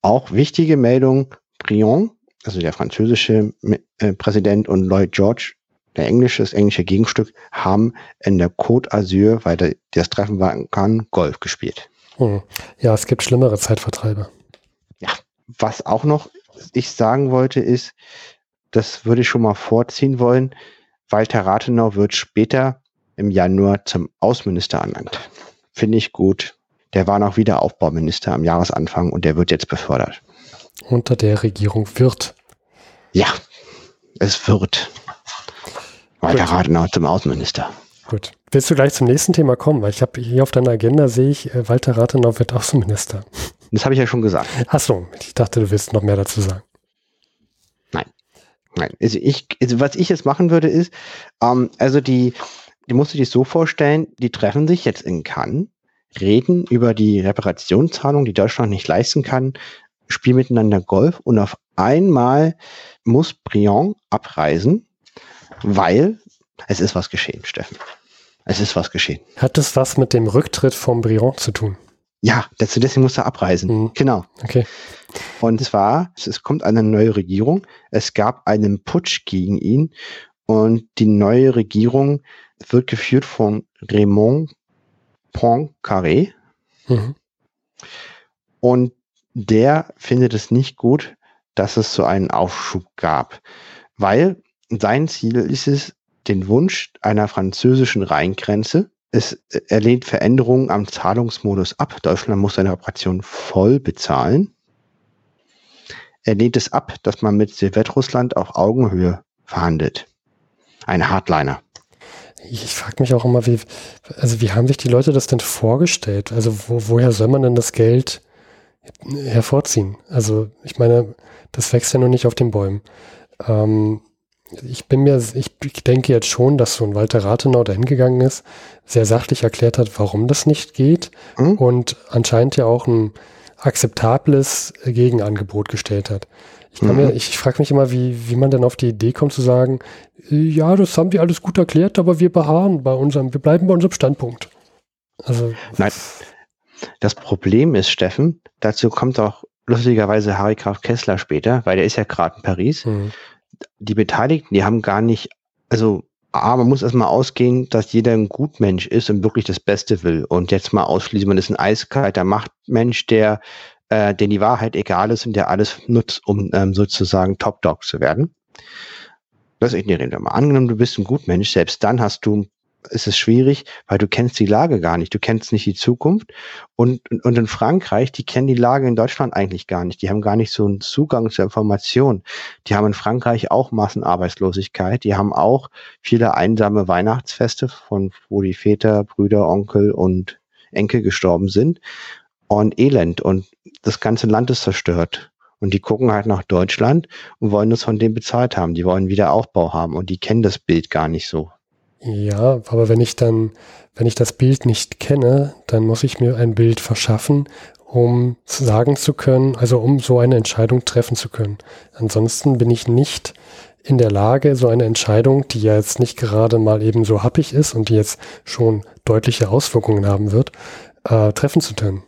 Auch wichtige Meldung, Briand, also der französische äh, Präsident und Lloyd George, der englische, das englische Gegenstück, haben in der Côte d'Azur, weil der, das Treffen war kann, Golf gespielt. Hm. Ja, es gibt schlimmere Zeitvertreiber. Ja, was auch noch ich sagen wollte, ist, das würde ich schon mal vorziehen wollen. Walter Rathenau wird später im Januar zum Außenminister ernannt. Finde ich gut. Der war noch wieder Aufbauminister am Jahresanfang und der wird jetzt befördert. Unter der Regierung wird. Ja, es wird. Walter Rathenau zum Außenminister. Gut. Willst du gleich zum nächsten Thema kommen? Weil ich habe hier auf deiner Agenda sehe ich, äh, Walter Rathenau wird Außenminister. Das habe ich ja schon gesagt. Ach so, ich dachte, du willst noch mehr dazu sagen. Nein. Nein. Also ich, also was ich jetzt machen würde, ist, ähm, also die, die musst du dir so vorstellen, die treffen sich jetzt in Cannes, reden über die Reparationszahlung, die Deutschland nicht leisten kann, spielen miteinander Golf und auf einmal muss Briand abreisen, weil es ist was geschehen, Steffen. Es ist was geschehen. Hat das was mit dem Rücktritt von Briand zu tun? Ja, deswegen muss er abreisen. Mhm. Genau. Okay. Und zwar, es kommt eine neue Regierung. Es gab einen Putsch gegen ihn und die neue Regierung wird geführt von Raymond Poincaré. Mhm. Und der findet es nicht gut, dass es so einen Aufschub gab, weil sein Ziel ist es, den Wunsch einer französischen Rheingrenze. Es, er lehnt Veränderungen am Zahlungsmodus ab. Deutschland muss seine Operation voll bezahlen. Er lehnt es ab, dass man mit Sowjetrussland auf Augenhöhe verhandelt. Ein Hardliner. Ich frage mich auch immer, wie, also wie haben sich die Leute das denn vorgestellt? Also wo, woher soll man denn das Geld hervorziehen? Also ich meine, das wächst ja nur nicht auf den Bäumen. Ähm, ich bin mir, ich denke jetzt schon, dass so ein Walter Rathenau dahin gegangen ist, sehr sachlich erklärt hat, warum das nicht geht mhm. und anscheinend ja auch ein akzeptables Gegenangebot gestellt hat. Ich, kann mhm. mir, ich, ich frage mich immer, wie, wie man denn auf die Idee kommt zu sagen, ja, das haben wir alles gut erklärt, aber wir beharren bei unserem, wir bleiben bei unserem Standpunkt. Also. Nein. Das Problem ist, Steffen, dazu kommt auch lustigerweise Harry Graf Kessler später, weil der ist ja gerade in Paris. Mhm die Beteiligten, die haben gar nicht, also A, man muss erstmal ausgehen, dass jeder ein Gutmensch ist und wirklich das Beste will. Und jetzt mal ausschließen, man ist ein eiskalter Machtmensch, der, äh, den die Wahrheit egal ist und der alles nutzt, um ähm, sozusagen Top-Dog zu werden. Das ignorieren wir mal. Angenommen, du bist ein Gutmensch, selbst dann hast du ist es schwierig, weil du kennst die Lage gar nicht. Du kennst nicht die Zukunft. Und, und in Frankreich, die kennen die Lage in Deutschland eigentlich gar nicht. Die haben gar nicht so einen Zugang zur Information. Die haben in Frankreich auch Massenarbeitslosigkeit. Die haben auch viele einsame Weihnachtsfeste, von wo die Väter, Brüder, Onkel und Enkel gestorben sind. Und Elend. Und das ganze Land ist zerstört. Und die gucken halt nach Deutschland und wollen das von dem bezahlt haben. Die wollen wieder Aufbau haben und die kennen das Bild gar nicht so. Ja, aber wenn ich dann, wenn ich das Bild nicht kenne, dann muss ich mir ein Bild verschaffen, um sagen zu können, also um so eine Entscheidung treffen zu können. Ansonsten bin ich nicht in der Lage, so eine Entscheidung, die ja jetzt nicht gerade mal eben so happig ist und die jetzt schon deutliche Auswirkungen haben wird, äh, treffen zu können.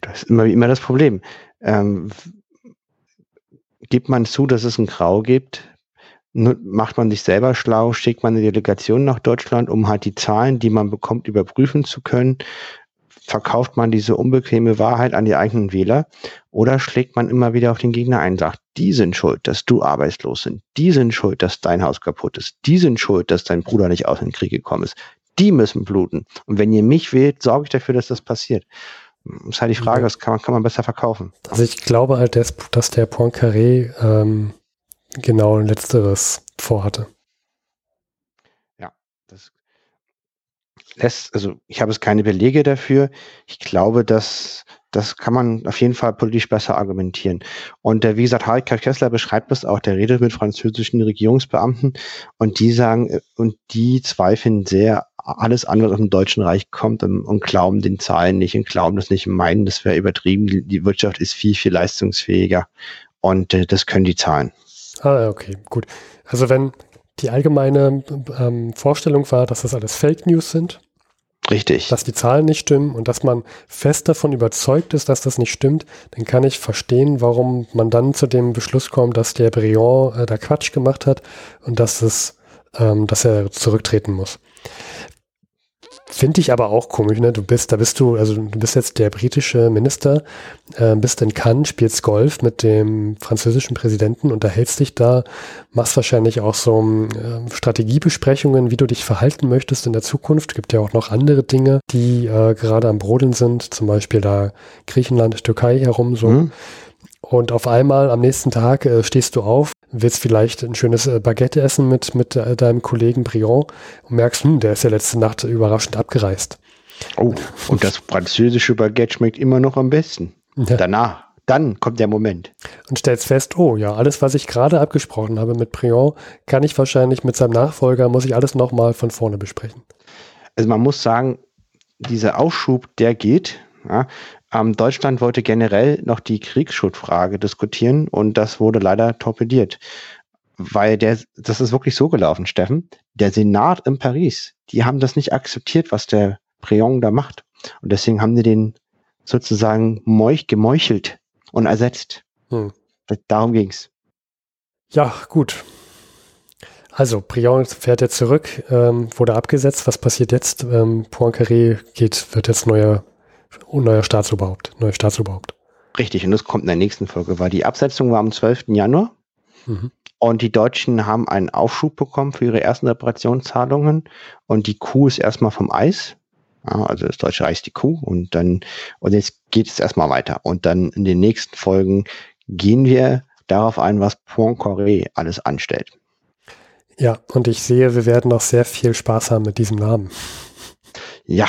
Das ist immer immer das Problem. Ähm, gibt man zu, dass es ein Grau gibt, macht man sich selber schlau, schickt man eine Delegation nach Deutschland, um halt die Zahlen, die man bekommt, überprüfen zu können. Verkauft man diese unbequeme Wahrheit an die eigenen Wähler oder schlägt man immer wieder auf den Gegner ein, sagt, die sind schuld, dass du arbeitslos sind, die sind schuld, dass dein Haus kaputt ist, die sind schuld, dass dein Bruder nicht aus dem Krieg gekommen ist, die müssen bluten. Und wenn ihr mich wählt, sorge ich dafür, dass das passiert. Das ist halt die Frage, das kann man, kann man besser verkaufen. Also ich glaube halt, dass der Poincaré ähm, genau letzteres vorhatte. Ja, das lässt, also ich habe es keine Belege dafür. Ich glaube, dass das kann man auf jeden Fall politisch besser argumentieren. Und der, wie gesagt, Harry Kessler beschreibt das auch, der redet mit französischen Regierungsbeamten und die sagen, äh, und die zweifeln sehr alles an, was aus dem Deutschen Reich kommt und, und glauben den Zahlen nicht und glauben das nicht und meinen, das wäre übertrieben. Die, die Wirtschaft ist viel, viel leistungsfähiger und äh, das können die Zahlen. Ah, okay, gut. Also wenn die allgemeine ähm, Vorstellung war, dass das alles Fake News sind. Richtig. Dass die Zahlen nicht stimmen und dass man fest davon überzeugt ist, dass das nicht stimmt, dann kann ich verstehen, warum man dann zu dem Beschluss kommt, dass der Briand äh, da Quatsch gemacht hat und dass es, ähm, dass er zurücktreten muss. Finde ich aber auch komisch, ne? Du bist, da bist du, also du bist jetzt der britische Minister, äh, bist in Cannes, spielst Golf mit dem französischen Präsidenten, unterhältst dich da, machst wahrscheinlich auch so äh, Strategiebesprechungen, wie du dich verhalten möchtest in der Zukunft. Gibt ja auch noch andere Dinge, die äh, gerade am Brodeln sind, zum Beispiel da Griechenland, Türkei herum so. Mhm. Und auf einmal am nächsten Tag äh, stehst du auf, willst vielleicht ein schönes äh, Baguette essen mit, mit äh, deinem Kollegen Briand und merkst, hm, der ist ja letzte Nacht überraschend abgereist. Oh, und das französische Baguette schmeckt immer noch am besten. Ja. Danach, dann kommt der Moment. Und stellst fest, oh ja, alles, was ich gerade abgesprochen habe mit Briand, kann ich wahrscheinlich mit seinem Nachfolger, muss ich alles nochmal von vorne besprechen. Also man muss sagen, dieser Aufschub, der geht. Ja, ähm, Deutschland wollte generell noch die Kriegsschuldfrage diskutieren und das wurde leider torpediert. Weil der, das ist wirklich so gelaufen, Steffen. Der Senat in Paris, die haben das nicht akzeptiert, was der Préon da macht. Und deswegen haben die den sozusagen meuch, gemeuchelt und ersetzt. Hm. Darum ging's. Ja, gut. Also, Briand fährt jetzt zurück, ähm, wurde abgesetzt. Was passiert jetzt? Ähm, Poincaré geht, wird jetzt neuer neuer Staatsoberhaupt, neuer Staatsoberhaupt. Richtig, und das kommt in der nächsten Folge, weil die Absetzung war am 12. Januar. Mhm. Und die Deutschen haben einen Aufschub bekommen für ihre ersten Reparationszahlungen. Und die Kuh ist erstmal vom Eis. Ja, also das Deutsche Reich ist die Kuh. Und dann, und jetzt geht es erstmal weiter. Und dann in den nächsten Folgen gehen wir darauf ein, was Poincaré alles anstellt. Ja, und ich sehe, wir werden noch sehr viel Spaß haben mit diesem Namen. Ja,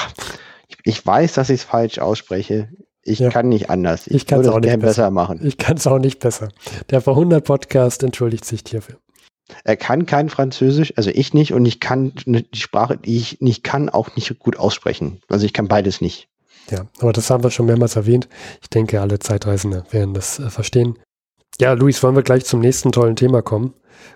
ich weiß, dass ich es falsch ausspreche. Ich ja. kann nicht anders. Ich, ich kann es auch nicht besser. besser machen. Ich kann es auch nicht besser. Der Verhundert Podcast entschuldigt sich hierfür. Er kann kein Französisch, also ich nicht, und ich kann die Sprache, die ich nicht kann, auch nicht gut aussprechen. Also ich kann beides nicht. Ja, aber das haben wir schon mehrmals erwähnt. Ich denke, alle Zeitreisende werden das äh, verstehen. Ja, Luis, wollen wir gleich zum nächsten tollen Thema kommen?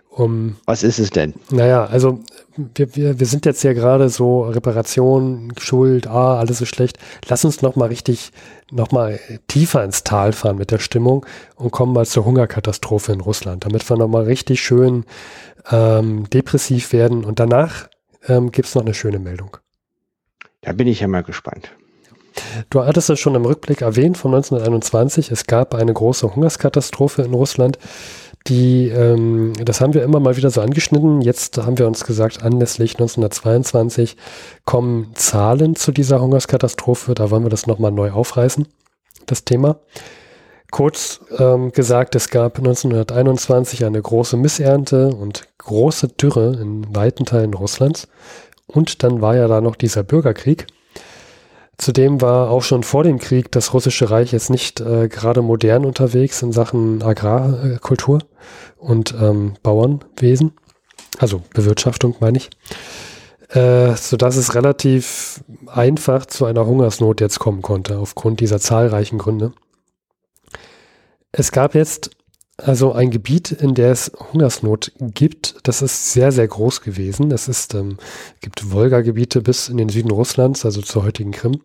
Um, Was ist es denn? Naja, also wir, wir, wir sind jetzt ja gerade so Reparation, Schuld, ah, alles ist schlecht. Lass uns noch mal richtig, noch mal tiefer ins Tal fahren mit der Stimmung und kommen mal zur Hungerkatastrophe in Russland, damit wir noch mal richtig schön ähm, depressiv werden. Und danach ähm, gibt es noch eine schöne Meldung. Da bin ich ja mal gespannt. Du hattest es schon im Rückblick erwähnt von 1921. Es gab eine große Hungerskatastrophe in Russland. Die, ähm, das haben wir immer mal wieder so angeschnitten. Jetzt haben wir uns gesagt, anlässlich 1922 kommen Zahlen zu dieser Hungerskatastrophe. Da wollen wir das nochmal neu aufreißen, das Thema. Kurz ähm, gesagt, es gab 1921 eine große Missernte und große Dürre in weiten Teilen Russlands. Und dann war ja da noch dieser Bürgerkrieg. Zudem war auch schon vor dem Krieg das Russische Reich jetzt nicht äh, gerade modern unterwegs in Sachen Agrarkultur und ähm, Bauernwesen, also Bewirtschaftung meine ich, äh, sodass es relativ einfach zu einer Hungersnot jetzt kommen konnte, aufgrund dieser zahlreichen Gründe. Es gab jetzt also ein Gebiet, in der es Hungersnot gibt, das ist sehr, sehr groß gewesen. Es ist, ähm, gibt Wolga-Gebiete bis in den Süden Russlands, also zur heutigen Krim.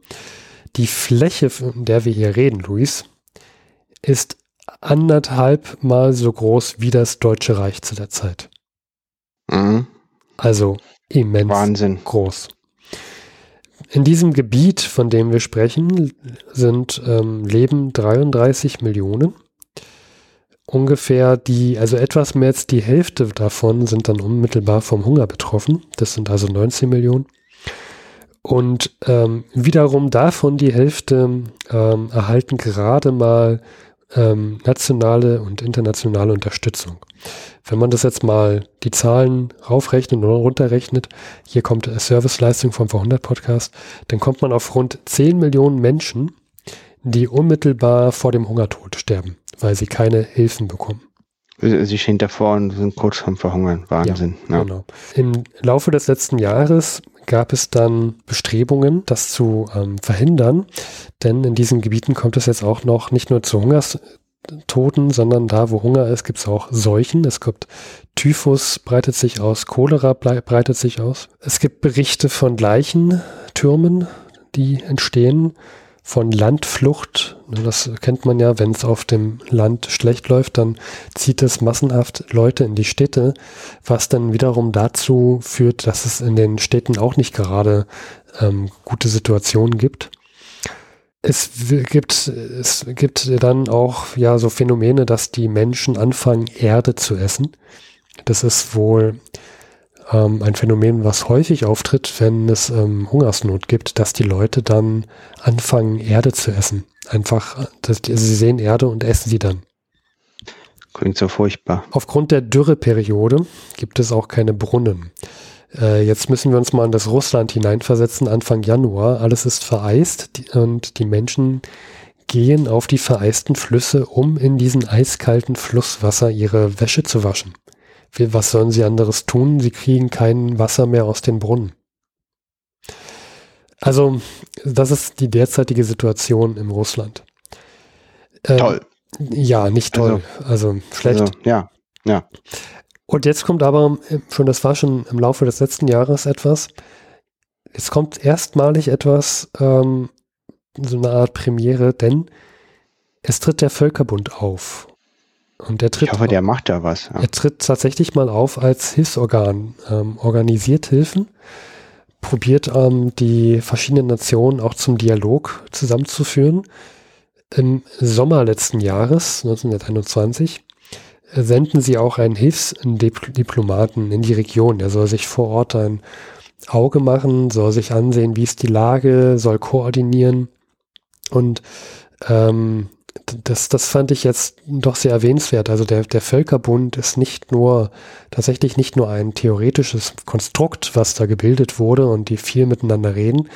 Die Fläche, von der wir hier reden, Luis, ist anderthalb Mal so groß wie das Deutsche Reich zu der Zeit. Mhm. Also immens Wahnsinn. groß. In diesem Gebiet, von dem wir sprechen, sind ähm, leben 33 Millionen ungefähr die, also etwas mehr als die Hälfte davon sind dann unmittelbar vom Hunger betroffen. Das sind also 19 Millionen. Und ähm, wiederum davon die Hälfte ähm, erhalten gerade mal ähm, nationale und internationale Unterstützung. Wenn man das jetzt mal die Zahlen raufrechnet oder runterrechnet, hier kommt Serviceleistung vom Verhundert Podcast, dann kommt man auf rund 10 Millionen Menschen, die unmittelbar vor dem Hungertod sterben weil sie keine Hilfen bekommen. Sie stehen davor und sind kurz vorm Verhungern. Wahnsinn. Ja, ja. Genau. Im Laufe des letzten Jahres gab es dann Bestrebungen, das zu ähm, verhindern, denn in diesen Gebieten kommt es jetzt auch noch nicht nur zu Hungerstoten, sondern da, wo Hunger ist, gibt es auch Seuchen. Es gibt Typhus breitet sich aus, Cholera breitet sich aus. Es gibt Berichte von Leichentürmen, die entstehen von Landflucht. Das kennt man ja, wenn es auf dem Land schlecht läuft, dann zieht es massenhaft Leute in die Städte, was dann wiederum dazu führt, dass es in den Städten auch nicht gerade ähm, gute Situationen gibt. Es gibt, es gibt dann auch ja so Phänomene, dass die Menschen anfangen, Erde zu essen. Das ist wohl ähm, ein Phänomen, was häufig auftritt, wenn es ähm, Hungersnot gibt, dass die Leute dann anfangen, Erde zu essen. Einfach, dass die, also sie sehen Erde und essen sie dann. Klingt so furchtbar. Aufgrund der Dürreperiode gibt es auch keine Brunnen. Äh, jetzt müssen wir uns mal in das Russland hineinversetzen, Anfang Januar. Alles ist vereist die, und die Menschen gehen auf die vereisten Flüsse, um in diesem eiskalten Flusswasser ihre Wäsche zu waschen. Was sollen sie anderes tun? Sie kriegen kein Wasser mehr aus den Brunnen. Also, das ist die derzeitige Situation im Russland. Ähm, toll. Ja, nicht toll. Also, also schlecht. Also, ja, ja. Und jetzt kommt aber äh, schon, das war schon im Laufe des letzten Jahres etwas. Es kommt erstmalig etwas, ähm, so eine Art Premiere, denn es tritt der Völkerbund auf. Und er tritt ich hoffe, der macht da was. Ja. Er tritt tatsächlich mal auf als Hilfsorgan, ähm, organisiert Hilfen, probiert ähm, die verschiedenen Nationen auch zum Dialog zusammenzuführen. Im Sommer letzten Jahres, 1921, senden sie auch einen Hilfsdiplomaten in die Region. Der soll sich vor Ort ein Auge machen, soll sich ansehen, wie ist die Lage, soll koordinieren. Und ähm, das, das fand ich jetzt doch sehr erwähnenswert. Also der, der Völkerbund ist nicht nur, tatsächlich nicht nur ein theoretisches Konstrukt, was da gebildet wurde und die viel miteinander reden,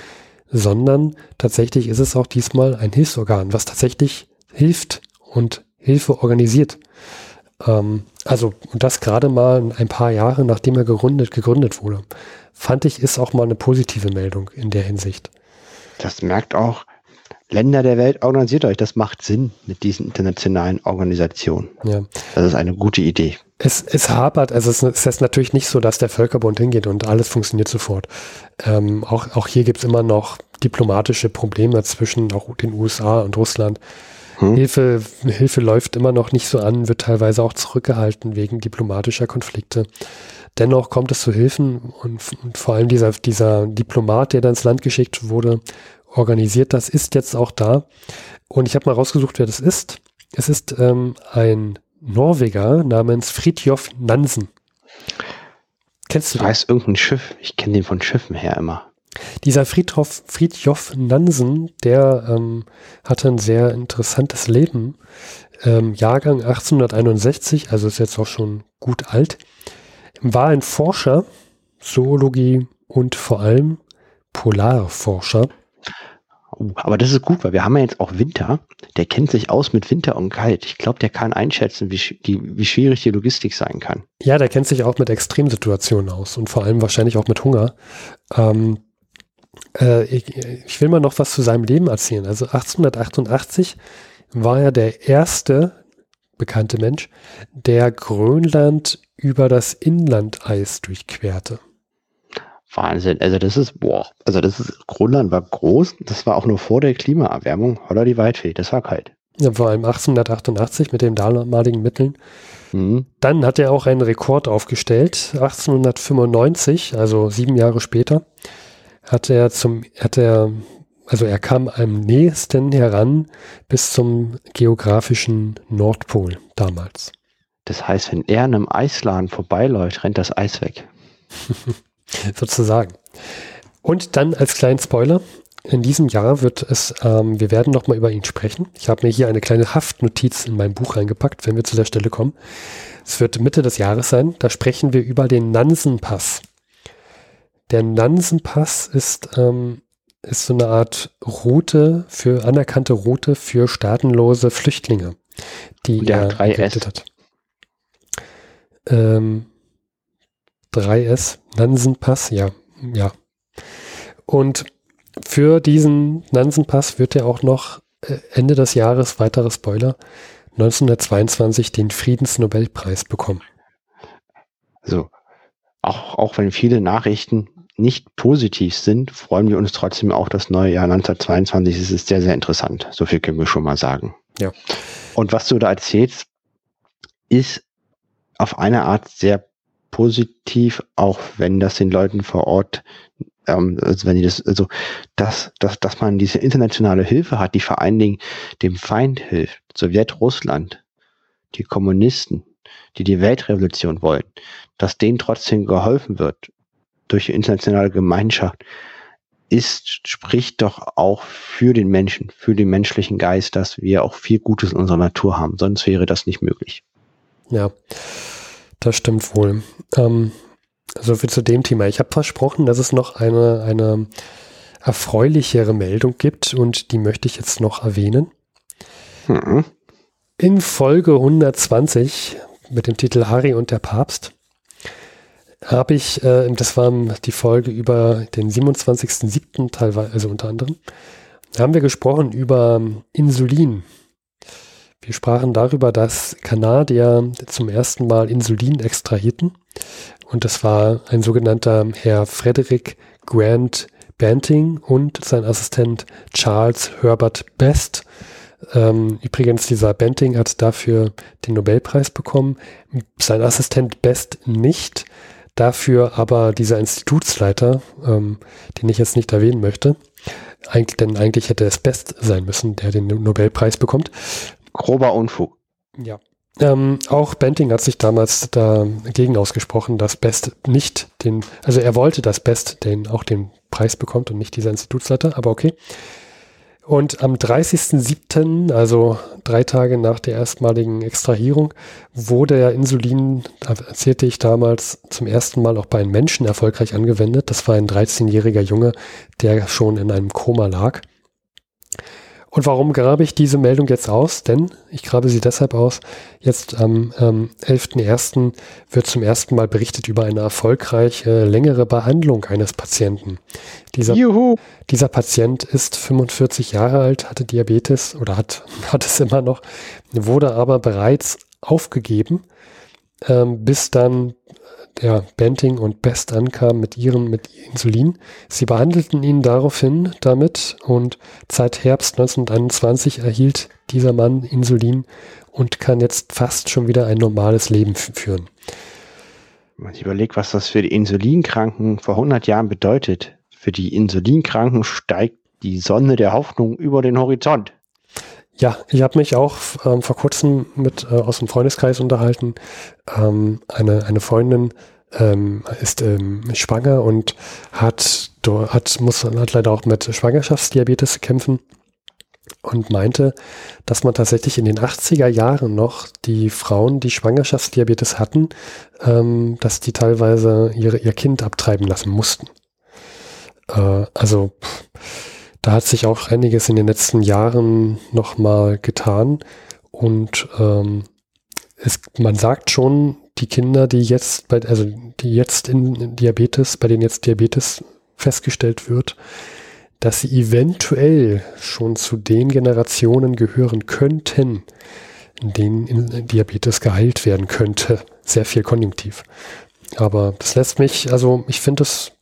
sondern tatsächlich ist es auch diesmal ein Hilfsorgan, was tatsächlich hilft und Hilfe organisiert. Ähm, also, und das gerade mal ein paar Jahre, nachdem er gegründet, gegründet wurde, fand ich, ist auch mal eine positive Meldung in der Hinsicht. Das merkt auch, Länder der Welt, organisiert euch. Das macht Sinn mit diesen internationalen Organisationen. Ja. Das ist eine gute Idee. Es, es hapert, also es, es ist natürlich nicht so, dass der Völkerbund hingeht und alles funktioniert sofort. Ähm, auch, auch hier gibt es immer noch diplomatische Probleme zwischen auch den USA und Russland. Hm. Hilfe, Hilfe läuft immer noch nicht so an, wird teilweise auch zurückgehalten wegen diplomatischer Konflikte. Dennoch kommt es zu Hilfen und, und vor allem dieser, dieser Diplomat, der da ins Land geschickt wurde, organisiert das, ist jetzt auch da. Und ich habe mal rausgesucht, wer das ist. Es ist ähm, ein Norweger namens Fridtjof Nansen. Kennst du den? Weiß irgendein Schiff. Ich kenne den von Schiffen her immer. Dieser Friedhof, Friedjof Nansen, der ähm, hatte ein sehr interessantes Leben. Ähm, Jahrgang 1861, also ist jetzt auch schon gut alt. War ein Forscher, Zoologie und vor allem Polarforscher. Oh, aber das ist gut, weil wir haben ja jetzt auch Winter. Der kennt sich aus mit Winter und Kalt. Ich glaube, der kann einschätzen, wie, die, wie schwierig die Logistik sein kann. Ja, der kennt sich auch mit Extremsituationen aus und vor allem wahrscheinlich auch mit Hunger. Ähm, äh, ich, ich, will mal noch was zu seinem Leben erzählen. Also 1888 war er der erste bekannte Mensch, der Grönland über das Inlandeis durchquerte. Wahnsinn. Also das ist, boah, also das ist, Grönland war groß, das war auch nur vor der Klimaerwärmung. Holla die Waldfee, das war kalt. Ja, vor allem 1888 mit den damaligen Mitteln. Mhm. Dann hat er auch einen Rekord aufgestellt. 1895, also sieben Jahre später, hat er zum, hat er, also er kam am nächsten heran bis zum geografischen Nordpol damals. Das heißt, wenn er an einem Eisladen vorbeiläuft, rennt das Eis weg. Sozusagen. Und dann als kleinen Spoiler, in diesem Jahr wird es, ähm, wir werden nochmal über ihn sprechen. Ich habe mir hier eine kleine Haftnotiz in mein Buch reingepackt, wenn wir zu der Stelle kommen. Es wird Mitte des Jahres sein. Da sprechen wir über den Nansenpass. Der Nansenpass ist, ähm, ist so eine Art Route für, anerkannte Route für staatenlose Flüchtlinge, die er 3S. hat. Ähm, 3S, Nansenpass, ja, ja. Und für diesen Nansenpass wird er auch noch äh, Ende des Jahres, weiterer Spoiler, 1922 den Friedensnobelpreis bekommen. Also, auch, auch wenn viele Nachrichten nicht positiv sind, freuen wir uns trotzdem auch das neue Jahr 1922. Es ist sehr, sehr interessant. So viel können wir schon mal sagen. Ja. Und was du da erzählst, ist auf eine Art sehr positiv, auch wenn das den Leuten vor Ort, ähm, also wenn die das, also dass, dass, dass man diese internationale Hilfe hat, die vor allen Dingen dem Feind hilft, Sowjetrussland, die Kommunisten, die die Weltrevolution wollen, dass denen trotzdem geholfen wird durch die internationale Gemeinschaft, ist, spricht doch auch für den Menschen, für den menschlichen Geist, dass wir auch viel Gutes in unserer Natur haben. Sonst wäre das nicht möglich. Ja, das stimmt wohl. Ähm, so viel zu dem Thema. Ich habe versprochen, dass es noch eine, eine erfreulichere Meldung gibt und die möchte ich jetzt noch erwähnen. Mhm. In Folge 120 mit dem Titel Harry und der Papst habe ich, äh, das war die Folge über den 27.07. teilweise, also unter anderem, haben wir gesprochen über Insulin. Wir sprachen darüber, dass Kanadier zum ersten Mal Insulin extrahierten. Und das war ein sogenannter Herr Frederick Grant Banting und sein Assistent Charles Herbert Best. Ähm, übrigens, dieser Banting hat dafür den Nobelpreis bekommen, sein Assistent Best nicht. Dafür aber dieser Institutsleiter, ähm, den ich jetzt nicht erwähnen möchte, eigentlich, denn eigentlich hätte es Best sein müssen, der den Nobelpreis bekommt. Grober Unfug. Ja. Ähm, auch Benting hat sich damals dagegen ausgesprochen, dass Best nicht den, also er wollte, dass Best den auch den Preis bekommt und nicht dieser Institutsleiter, aber okay. Und am 30.07., also drei Tage nach der erstmaligen Extrahierung, wurde ja Insulin, erzählte ich damals, zum ersten Mal auch bei einem Menschen erfolgreich angewendet. Das war ein 13-jähriger Junge, der schon in einem Koma lag. Und warum grabe ich diese Meldung jetzt aus? Denn ich grabe sie deshalb aus. Jetzt am ähm, 11.01. wird zum ersten Mal berichtet über eine erfolgreiche längere Behandlung eines Patienten. Dieser, Juhu. dieser Patient ist 45 Jahre alt, hatte Diabetes oder hat, hat es immer noch, wurde aber bereits aufgegeben, ähm, bis dann der Benting und Best ankam mit ihrem mit Insulin. Sie behandelten ihn daraufhin damit und seit Herbst 1921 erhielt dieser Mann Insulin und kann jetzt fast schon wieder ein normales Leben führen. Man überlegt, was das für die Insulinkranken vor 100 Jahren bedeutet. Für die Insulinkranken steigt die Sonne der Hoffnung über den Horizont. Ja, ich habe mich auch ähm, vor kurzem mit äh, aus dem Freundeskreis unterhalten. Ähm, eine, eine Freundin ähm, ist ähm, schwanger und hat, hat, muss, hat leider auch mit Schwangerschaftsdiabetes kämpfen und meinte, dass man tatsächlich in den 80er Jahren noch die Frauen, die Schwangerschaftsdiabetes hatten, ähm, dass die teilweise ihre, ihr Kind abtreiben lassen mussten. Äh, also pff, da hat sich auch einiges in den letzten Jahren nochmal getan. Und ähm, es, man sagt schon, die Kinder, die jetzt bei, also die jetzt in Diabetes, bei denen jetzt Diabetes festgestellt wird, dass sie eventuell schon zu den Generationen gehören könnten, in denen Diabetes geheilt werden könnte. Sehr viel Konjunktiv. Aber das lässt mich, also ich finde es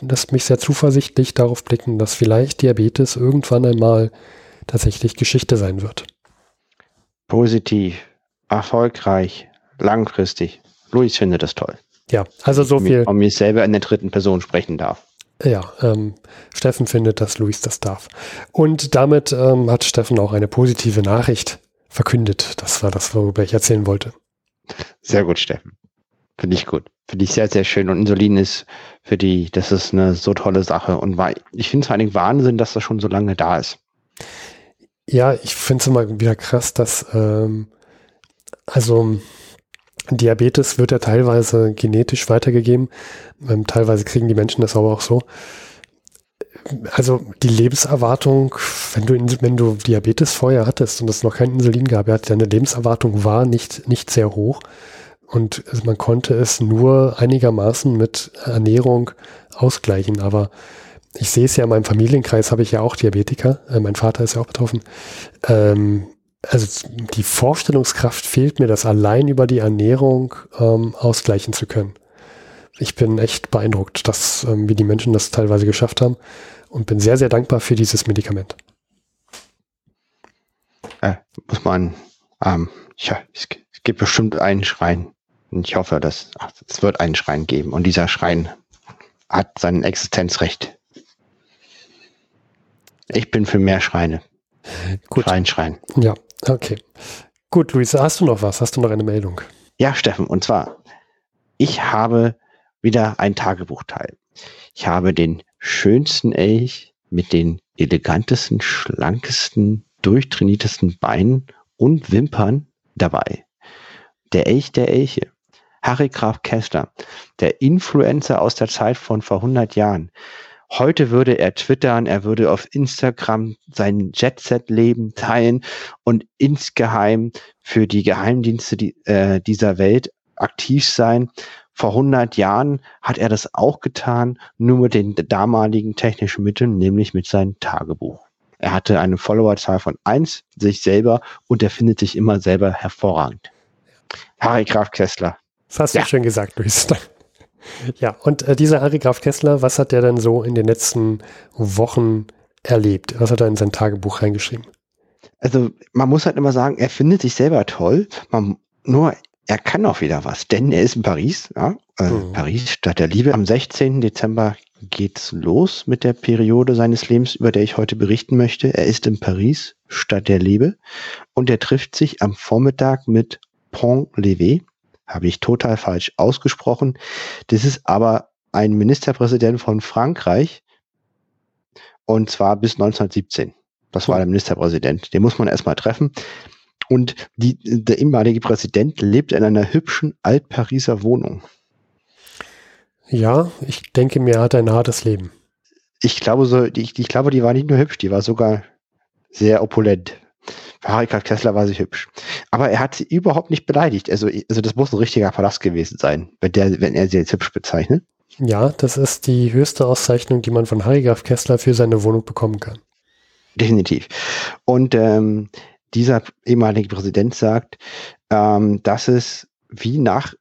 lässt mich sehr zuversichtlich darauf blicken, dass vielleicht Diabetes irgendwann einmal tatsächlich Geschichte sein wird. Positiv, erfolgreich, langfristig. Luis findet das toll. Ja, also so viel. Wenn mir selber in der dritten Person sprechen darf. Ja, ähm, Steffen findet, dass Luis das darf. Und damit ähm, hat Steffen auch eine positive Nachricht verkündet. Das war das, worüber ich erzählen wollte. Sehr gut, Steffen. Finde ich gut. Finde ich sehr, sehr schön. Und Insulin ist für die, das ist eine so tolle Sache. Und ich finde es allem Wahnsinn, dass das schon so lange da ist. Ja, ich finde es immer wieder krass, dass, ähm, also, Diabetes wird ja teilweise genetisch weitergegeben. Ähm, teilweise kriegen die Menschen das aber auch so. Also die Lebenserwartung, wenn du, wenn du Diabetes vorher hattest und es noch kein Insulin gab, deine Lebenserwartung war nicht, nicht sehr hoch. Und man konnte es nur einigermaßen mit Ernährung ausgleichen. Aber ich sehe es ja in meinem Familienkreis, habe ich ja auch Diabetiker. Äh, mein Vater ist ja auch betroffen. Ähm, also die Vorstellungskraft fehlt mir, das allein über die Ernährung ähm, ausgleichen zu können. Ich bin echt beeindruckt, dass, ähm, wie die Menschen das teilweise geschafft haben und bin sehr, sehr dankbar für dieses Medikament. Äh, muss man, ähm, ja, es, es gibt bestimmt einen Schrein, und ich hoffe, dass ach, es wird einen Schrein geben. Und dieser Schrein hat sein Existenzrecht. Ich bin für mehr Schreine. Gut. Schrein, Schrein. Ja, okay. Gut, Luisa, hast du noch was? Hast du noch eine Meldung? Ja, Steffen, und zwar, ich habe wieder ein Tagebuchteil. Ich habe den schönsten Elch mit den elegantesten, schlankesten, durchtrainiertesten Beinen und Wimpern dabei der Elch der Elche, Harry Graf Kessler, der Influencer aus der Zeit von vor 100 Jahren. Heute würde er twittern, er würde auf Instagram sein Jet-Set-Leben teilen und insgeheim für die Geheimdienste die, äh, dieser Welt aktiv sein. Vor 100 Jahren hat er das auch getan, nur mit den damaligen technischen Mitteln, nämlich mit seinem Tagebuch. Er hatte eine Followerzahl von eins, sich selber und er findet sich immer selber hervorragend. Harry Graf Kessler. Das hast ja. du schön gesagt, Luis. ja, und äh, dieser Harry Graf Kessler, was hat der dann so in den letzten Wochen erlebt? Was hat er in sein Tagebuch reingeschrieben? Also man muss halt immer sagen, er findet sich selber toll, man, nur er kann auch wieder was, denn er ist in Paris, ja, äh, mhm. Paris, Stadt der Liebe. Am 16. Dezember geht's los mit der Periode seines Lebens, über der ich heute berichten möchte. Er ist in Paris, Stadt der Liebe, und er trifft sich am Vormittag mit Pont-Levé, habe ich total falsch ausgesprochen. Das ist aber ein Ministerpräsident von Frankreich und zwar bis 1917. Das war der Ministerpräsident. Den muss man erstmal treffen. Und die, der ehemalige Präsident lebt in einer hübschen Altpariser Wohnung. Ja, ich denke mir, er hat ein hartes Leben. Ich glaube so, ich, ich glaube, die war nicht nur hübsch, die war sogar sehr opulent. Harika Kessler war sich hübsch. Aber er hat sie überhaupt nicht beleidigt. Also, also das muss ein richtiger Palast gewesen sein, wenn, der, wenn er sie jetzt hübsch bezeichnet. Ja, das ist die höchste Auszeichnung, die man von Harry Graf Kessler für seine Wohnung bekommen kann. Definitiv. Und ähm, dieser ehemalige Präsident sagt, ähm, dass es wie nach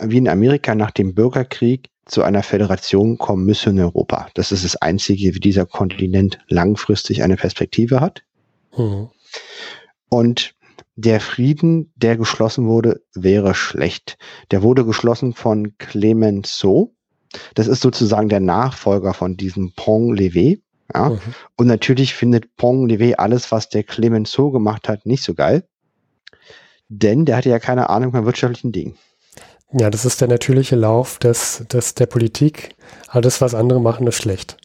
wie in Amerika nach dem Bürgerkrieg zu einer Föderation kommen müsse in Europa. Das ist das Einzige, wie dieser Kontinent langfristig eine Perspektive hat. Mhm. Und der Frieden, der geschlossen wurde, wäre schlecht. Der wurde geschlossen von Clemenceau. Das ist sozusagen der Nachfolger von diesem Pont Levé. Ja? Mhm. Und natürlich findet Pont Levé alles, was der Clemenceau gemacht hat, nicht so geil. Denn der hatte ja keine Ahnung von wirtschaftlichen Dingen. Ja, das ist der natürliche Lauf des, des, der Politik. Alles, was andere machen, ist schlecht.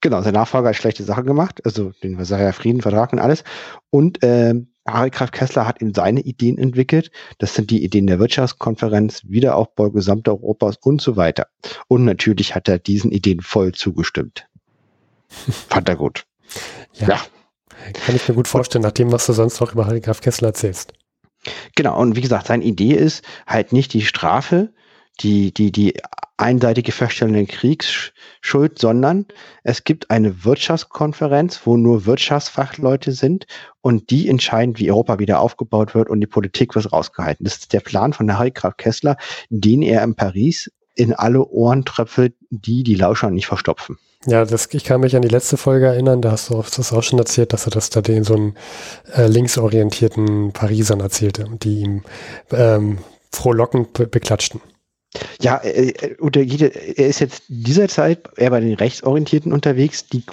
Genau, sein Nachfolger hat schlechte Sachen gemacht, also den Versailler Friedenvertrag und alles. Und äh, Harry Graf Kessler hat ihm seine Ideen entwickelt. Das sind die Ideen der Wirtschaftskonferenz, Wiederaufbau Gesamteuropas und so weiter. Und natürlich hat er diesen Ideen voll zugestimmt. Fand er gut. Ja. ja. Kann ich mir gut vorstellen, nach dem, was du sonst noch über Harry Graf Kessler erzählst. Genau, und wie gesagt, seine Idee ist halt nicht die Strafe, die, die, die einseitige Feststellung der Kriegsschuld, sondern es gibt eine Wirtschaftskonferenz, wo nur Wirtschaftsfachleute sind und die entscheiden, wie Europa wieder aufgebaut wird und die Politik wird rausgehalten. Das ist der Plan von Harry Graf Kessler, den er in Paris in alle Ohren tröpfelt, die die Lauscher nicht verstopfen. Ja, das, ich kann mich an die letzte Folge erinnern, da hast du das auch schon erzählt, dass er das da den so einen äh, linksorientierten Parisern erzählte, die ihm ähm, frohlockend be beklatschten. Ja, äh, er ist jetzt dieser Zeit eher bei den Rechtsorientierten unterwegs, die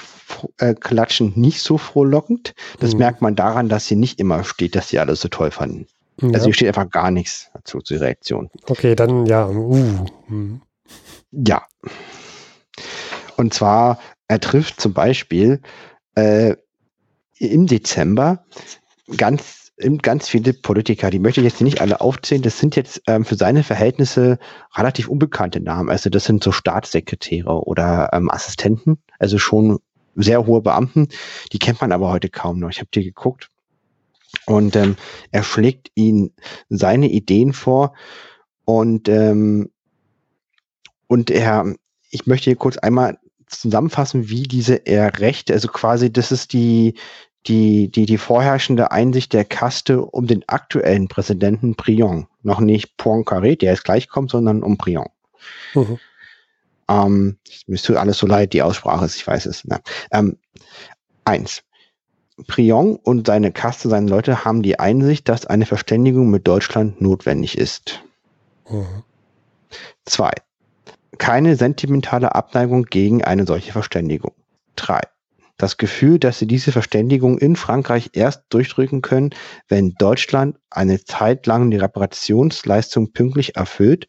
äh, klatschen nicht so frohlockend. Das mhm. merkt man daran, dass sie nicht immer steht, dass sie alles so toll fanden. Ja. Also hier steht einfach gar nichts dazu zur Reaktion. Okay, dann ja. Uh. Mhm. Ja. Und zwar, er trifft zum Beispiel äh, im Dezember ganz, ganz viele Politiker, die möchte ich jetzt nicht alle aufzählen, das sind jetzt ähm, für seine Verhältnisse relativ unbekannte Namen. Also das sind so Staatssekretäre oder ähm, Assistenten, also schon sehr hohe Beamten, die kennt man aber heute kaum noch. Ich habe dir geguckt. Und ähm, er schlägt ihnen seine Ideen vor und ähm, und er, ich möchte hier kurz einmal zusammenfassen, wie diese Rechte, also quasi, das ist die, die, die, die vorherrschende Einsicht der Kaste um den aktuellen Präsidenten Prion. Noch nicht Poincaré, der jetzt gleich kommt, sondern um Prion. Mhm. Ähm, mir tut alles so leid, die Aussprache ist, ich weiß es. Ne? Ähm, eins. Prion und seine Kaste, seine Leute haben die Einsicht, dass eine Verständigung mit Deutschland notwendig ist. Mhm. Zwei keine sentimentale Abneigung gegen eine solche Verständigung. 3. Das Gefühl, dass sie diese Verständigung in Frankreich erst durchdrücken können, wenn Deutschland eine Zeit lang die Reparationsleistung pünktlich erfüllt.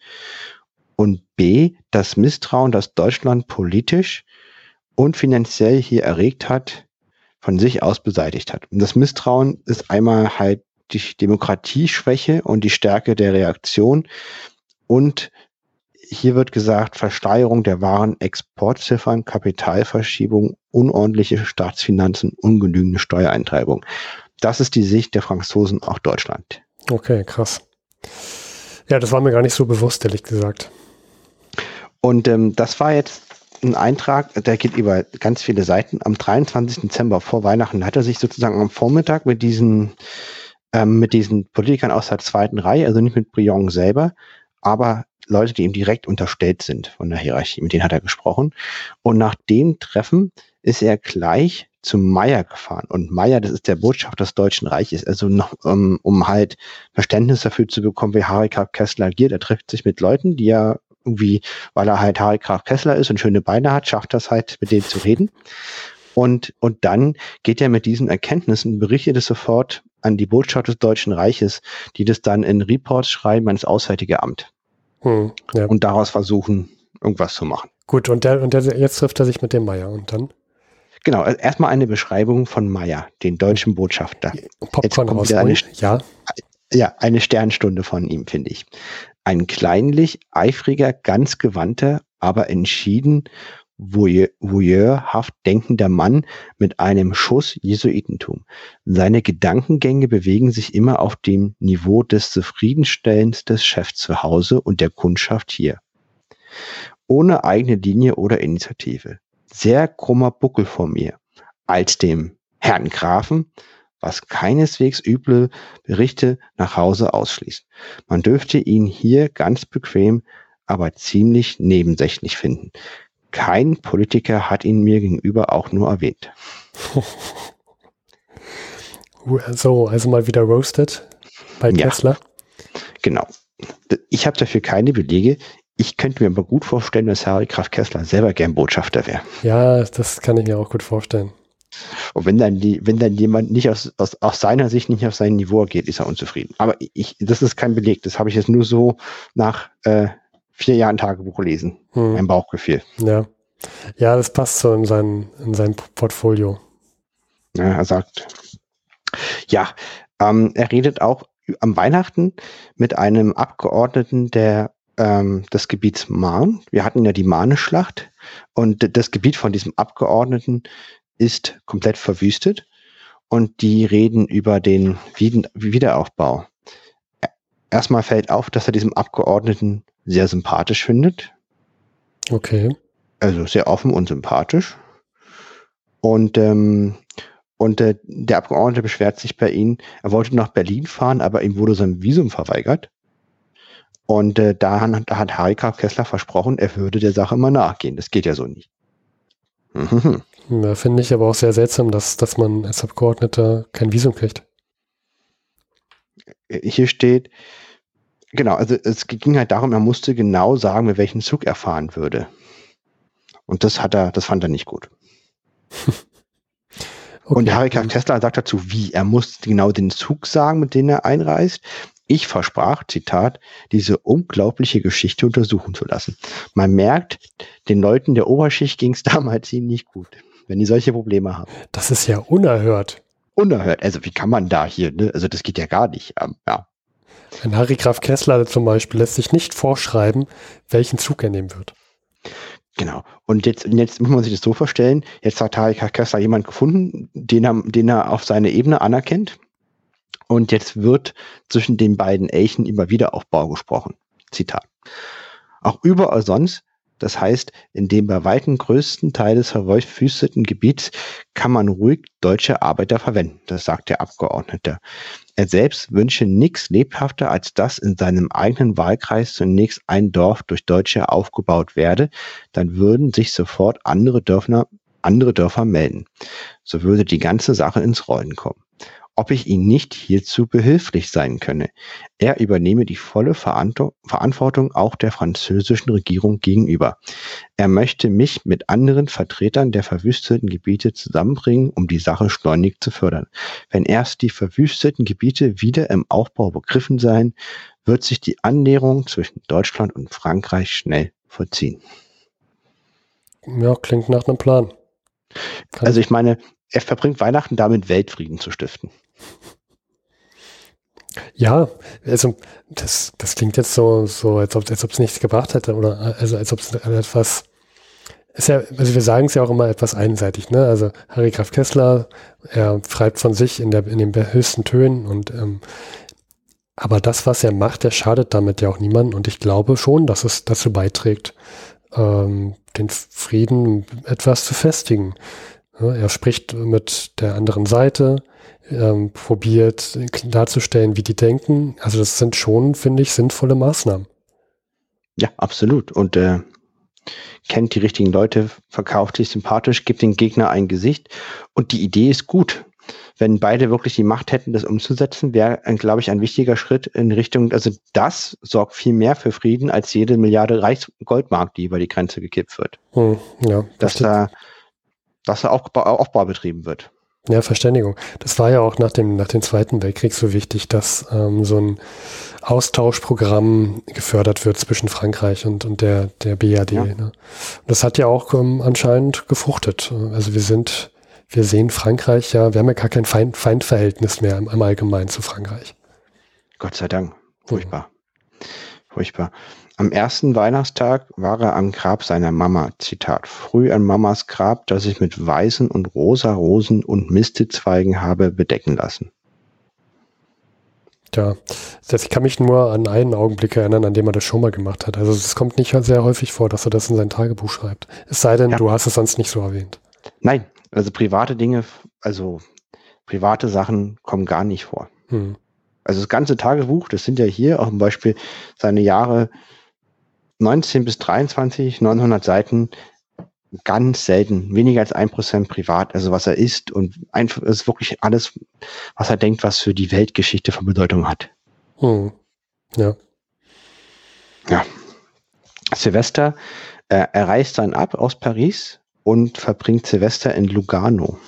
Und B. Das Misstrauen, das Deutschland politisch und finanziell hier erregt hat, von sich aus beseitigt hat. Und das Misstrauen ist einmal halt die Demokratieschwäche und die Stärke der Reaktion und hier wird gesagt, Versteigerung der wahren Exportziffern, Kapitalverschiebung, unordentliche Staatsfinanzen, ungenügende Steuereintreibung. Das ist die Sicht der Franzosen auch Deutschland. Okay, krass. Ja, das war mir gar nicht so bewusst, ehrlich gesagt. Und ähm, das war jetzt ein Eintrag, der geht über ganz viele Seiten. Am 23. Dezember vor Weihnachten hat er sich sozusagen am Vormittag mit diesen, ähm, mit diesen Politikern aus der zweiten Reihe, also nicht mit Brion selber, aber Leute, die ihm direkt unterstellt sind von der Hierarchie, mit denen hat er gesprochen. Und nach dem Treffen ist er gleich zu Meyer gefahren. Und Meyer, das ist der Botschafter des Deutschen Reiches, also noch, um, um halt Verständnis dafür zu bekommen, wie Harry K. Kessler agiert. Er trifft sich mit Leuten, die er irgendwie, weil er halt Harry Graf Kessler ist und schöne Beine hat, schafft das halt, mit denen zu reden. Und, und dann geht er mit diesen Erkenntnissen, berichtet es sofort an die Botschaft des Deutschen Reiches, die das dann in Reports schreiben ans Auswärtige Amt. Hm, ja. Und daraus versuchen, irgendwas zu machen. Gut, und, der, und der, jetzt trifft er sich mit dem Meier und dann? Genau, also erstmal eine Beschreibung von Meier, den deutschen Botschafter. Popcorn raus, eine, ja. Ja, eine Sternstunde von ihm, finde ich. Ein kleinlich, eifriger, ganz gewandter, aber entschieden voyeurhaft denkender Mann mit einem Schuss Jesuitentum. Seine Gedankengänge bewegen sich immer auf dem Niveau des Zufriedenstellens des Chefs zu Hause und der Kundschaft hier. Ohne eigene Linie oder Initiative. Sehr krummer Buckel vor mir. Als dem Herrn Grafen was keineswegs üble Berichte nach Hause ausschließt. Man dürfte ihn hier ganz bequem, aber ziemlich nebensächlich finden. Kein Politiker hat ihn mir gegenüber auch nur erwähnt. So, also mal wieder roasted bei Tesla. Ja, genau. Ich habe dafür keine Belege. Ich könnte mir aber gut vorstellen, dass Harry Graf Kessler selber gern Botschafter wäre. Ja, das kann ich mir auch gut vorstellen. Und wenn dann die, wenn dann jemand nicht aus, aus, aus seiner Sicht nicht auf sein Niveau geht, ist er unzufrieden. Aber ich, das ist kein Beleg. Das habe ich jetzt nur so nach äh, vier Jahren Tagebuch lesen. Hm. Mein Bauchgefühl. Ja. Ja, das passt so in sein, in sein Portfolio. Ja, er sagt, ja, ähm, er redet auch am Weihnachten mit einem Abgeordneten der ähm, des Gebiets Mahn. Wir hatten ja die Mahne-Schlacht und das Gebiet von diesem Abgeordneten ist komplett verwüstet und die reden über den Wiederaufbau. Erstmal fällt auf, dass er diesem Abgeordneten sehr sympathisch findet. Okay. Also sehr offen und sympathisch. Und, ähm, und äh, der Abgeordnete beschwert sich bei ihm, er wollte nach Berlin fahren, aber ihm wurde sein Visum verweigert. Und äh, da, da hat Harry K. Kessler versprochen, er würde der Sache mal nachgehen. Das geht ja so nicht. Mhm. Ja, finde ich aber auch sehr seltsam, dass, dass man als Abgeordneter kein Visum kriegt. Hier steht, genau, also es ging halt darum, er musste genau sagen, mit welchem Zug er fahren würde. Und das hat er, das fand er nicht gut. Okay. Und Harry K. Tesla sagt dazu, wie? Er muss genau den Zug sagen, mit dem er einreist. Ich versprach, Zitat, diese unglaubliche Geschichte untersuchen zu lassen. Man merkt, den Leuten der Oberschicht ging es damals ziemlich gut, wenn die solche Probleme haben. Das ist ja unerhört. Unerhört. Also wie kann man da hier, ne? Also das geht ja gar nicht. Ähm, ja. Ein Harry Graf Kessler zum Beispiel lässt sich nicht vorschreiben, welchen Zug er nehmen wird. Genau. Und jetzt, jetzt muss man sich das so vorstellen, jetzt hat Harry Graf Kessler jemand gefunden, den er, den er auf seine Ebene anerkennt und jetzt wird zwischen den beiden Elchen über Wiederaufbau gesprochen. Zitat. Auch überall sonst, das heißt, in dem bei weitem größten Teil des verwüsteten Gebiets kann man ruhig deutsche Arbeiter verwenden, das sagt der Abgeordnete. Er selbst wünsche nichts lebhafter, als dass in seinem eigenen Wahlkreis zunächst ein Dorf durch Deutsche aufgebaut werde, dann würden sich sofort andere Dörfer, andere Dörfer melden. So würde die ganze Sache ins Rollen kommen ob ich ihm nicht hierzu behilflich sein könne. Er übernehme die volle Verantwortung auch der französischen Regierung gegenüber. Er möchte mich mit anderen Vertretern der verwüsteten Gebiete zusammenbringen, um die Sache schleunig zu fördern. Wenn erst die verwüsteten Gebiete wieder im Aufbau begriffen seien, wird sich die Annäherung zwischen Deutschland und Frankreich schnell vollziehen. Ja, klingt nach einem Plan. Kann also ich meine, er verbringt Weihnachten damit, Weltfrieden zu stiften. Ja, also das, das klingt jetzt so, so als ob es nichts gebracht hätte oder also als ob es etwas ist ja, also wir sagen es ja auch immer etwas einseitig, ne? Also Harry Graf Kessler, er schreibt von sich in der in den höchsten Tönen und ähm, aber das, was er macht, der schadet damit ja auch niemandem und ich glaube schon, dass es dazu beiträgt, ähm, den Frieden etwas zu festigen. Ja, er spricht mit der anderen Seite, ähm, probiert darzustellen, wie die denken. Also das sind schon, finde ich, sinnvolle Maßnahmen. Ja, absolut. Und äh, kennt die richtigen Leute, verkauft sich sympathisch, gibt den Gegner ein Gesicht. Und die Idee ist gut. Wenn beide wirklich die Macht hätten, das umzusetzen, wäre, glaube ich, ein wichtiger Schritt in Richtung, also das sorgt viel mehr für Frieden als jede Milliarde Reichsgoldmark, die über die Grenze gekippt wird. Hm, ja, dass da, dass da Aufbau, Aufbau betrieben wird. Ja, Verständigung. Das war ja auch nach dem, nach dem Zweiten Weltkrieg so wichtig, dass ähm, so ein Austauschprogramm gefördert wird zwischen Frankreich und, und der, der BAD. Ja. Ne? das hat ja auch ähm, anscheinend gefruchtet. Also wir sind, wir sehen Frankreich ja, wir haben ja gar kein Feind, Feindverhältnis mehr im, im Allgemeinen zu Frankreich. Gott sei Dank. Furchtbar. Mhm. Furchtbar. Am ersten Weihnachtstag war er am Grab seiner Mama. Zitat. Früh an Mamas Grab, das ich mit weißen und rosa Rosen und Mistezweigen habe bedecken lassen. Tja, ich kann mich nur an einen Augenblick erinnern, an dem er das schon mal gemacht hat. Also es kommt nicht sehr häufig vor, dass er das in sein Tagebuch schreibt. Es sei denn, ja. du hast es sonst nicht so erwähnt. Nein, also private Dinge, also private Sachen kommen gar nicht vor. Hm. Also das ganze Tagebuch, das sind ja hier auch zum Beispiel seine Jahre 19 bis 23, 900 Seiten, ganz selten, weniger als ein Prozent privat, also was er ist und einfach ist wirklich alles, was er denkt, was für die Weltgeschichte von Bedeutung hat. Hm. Ja. Ja. Silvester, äh, er reist dann ab aus Paris und verbringt Silvester in Lugano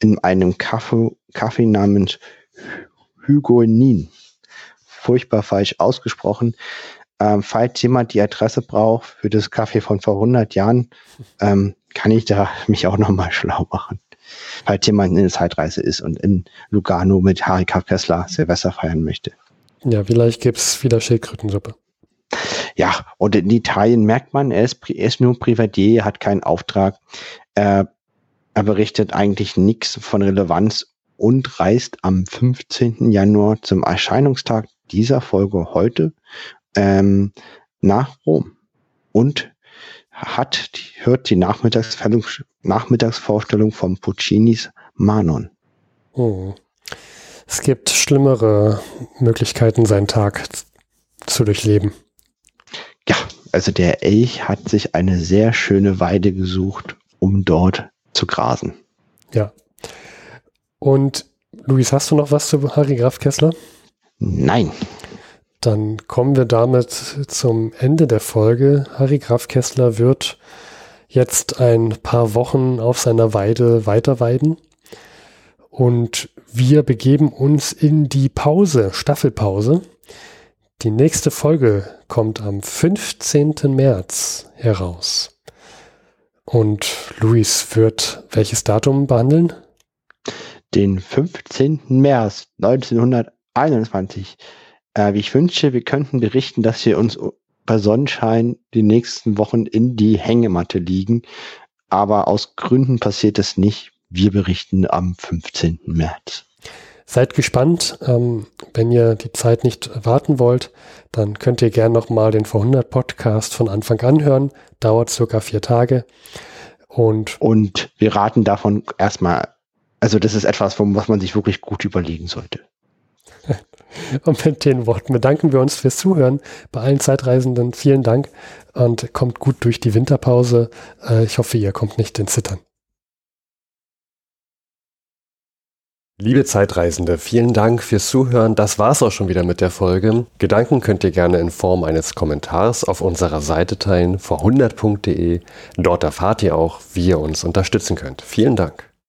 in einem Kaffee, Kaffee namens Hugonin. Furchtbar falsch ausgesprochen. Ähm, falls jemand die Adresse braucht für das Café von vor 100 Jahren, ähm, kann ich da mich auch nochmal schlau machen. Falls jemand in der Zeitreise ist und in Lugano mit Harry Kessler Silvester feiern möchte. Ja, vielleicht gibt es wieder Schildkrötensuppe. Ja, und in Italien merkt man, er ist, er ist nur Privatier, hat keinen Auftrag. Er, er berichtet eigentlich nichts von Relevanz und reist am 15. Januar zum Erscheinungstag dieser Folge heute ähm, nach Rom und hat, hört die Nachmittagsvorstellung von Puccinis Manon. Oh. Es gibt schlimmere Möglichkeiten, seinen Tag zu durchleben. Ja, also der Elch hat sich eine sehr schöne Weide gesucht, um dort zu grasen. Ja. Und Luis, hast du noch was zu Harry Graf Kessler? Nein. Dann kommen wir damit zum Ende der Folge. Harry Graf Kessler wird jetzt ein paar Wochen auf seiner Weide weiterweiden. Und wir begeben uns in die Pause, Staffelpause. Die nächste Folge kommt am 15. März heraus. Und Luis wird welches Datum behandeln? Den 15. März 1921 äh, ich wünsche, wir könnten berichten, dass wir uns bei Sonnenschein die nächsten Wochen in die Hängematte liegen. Aber aus Gründen passiert es nicht. Wir berichten am 15. März. Seid gespannt. Ähm, wenn ihr die Zeit nicht warten wollt, dann könnt ihr gerne nochmal den Vor100 Podcast von Anfang an hören. Dauert circa vier Tage. Und, und wir raten davon erstmal, also das ist etwas, was man sich wirklich gut überlegen sollte. Und mit den Worten bedanken wir uns fürs Zuhören. Bei allen Zeitreisenden vielen Dank und kommt gut durch die Winterpause. Äh, ich hoffe, ihr kommt nicht in Zittern. Liebe Zeitreisende, vielen Dank fürs Zuhören. Das war's auch schon wieder mit der Folge. Gedanken könnt ihr gerne in Form eines Kommentars auf unserer Seite teilen, vor100.de. Dort erfahrt ihr auch, wie ihr uns unterstützen könnt. Vielen Dank.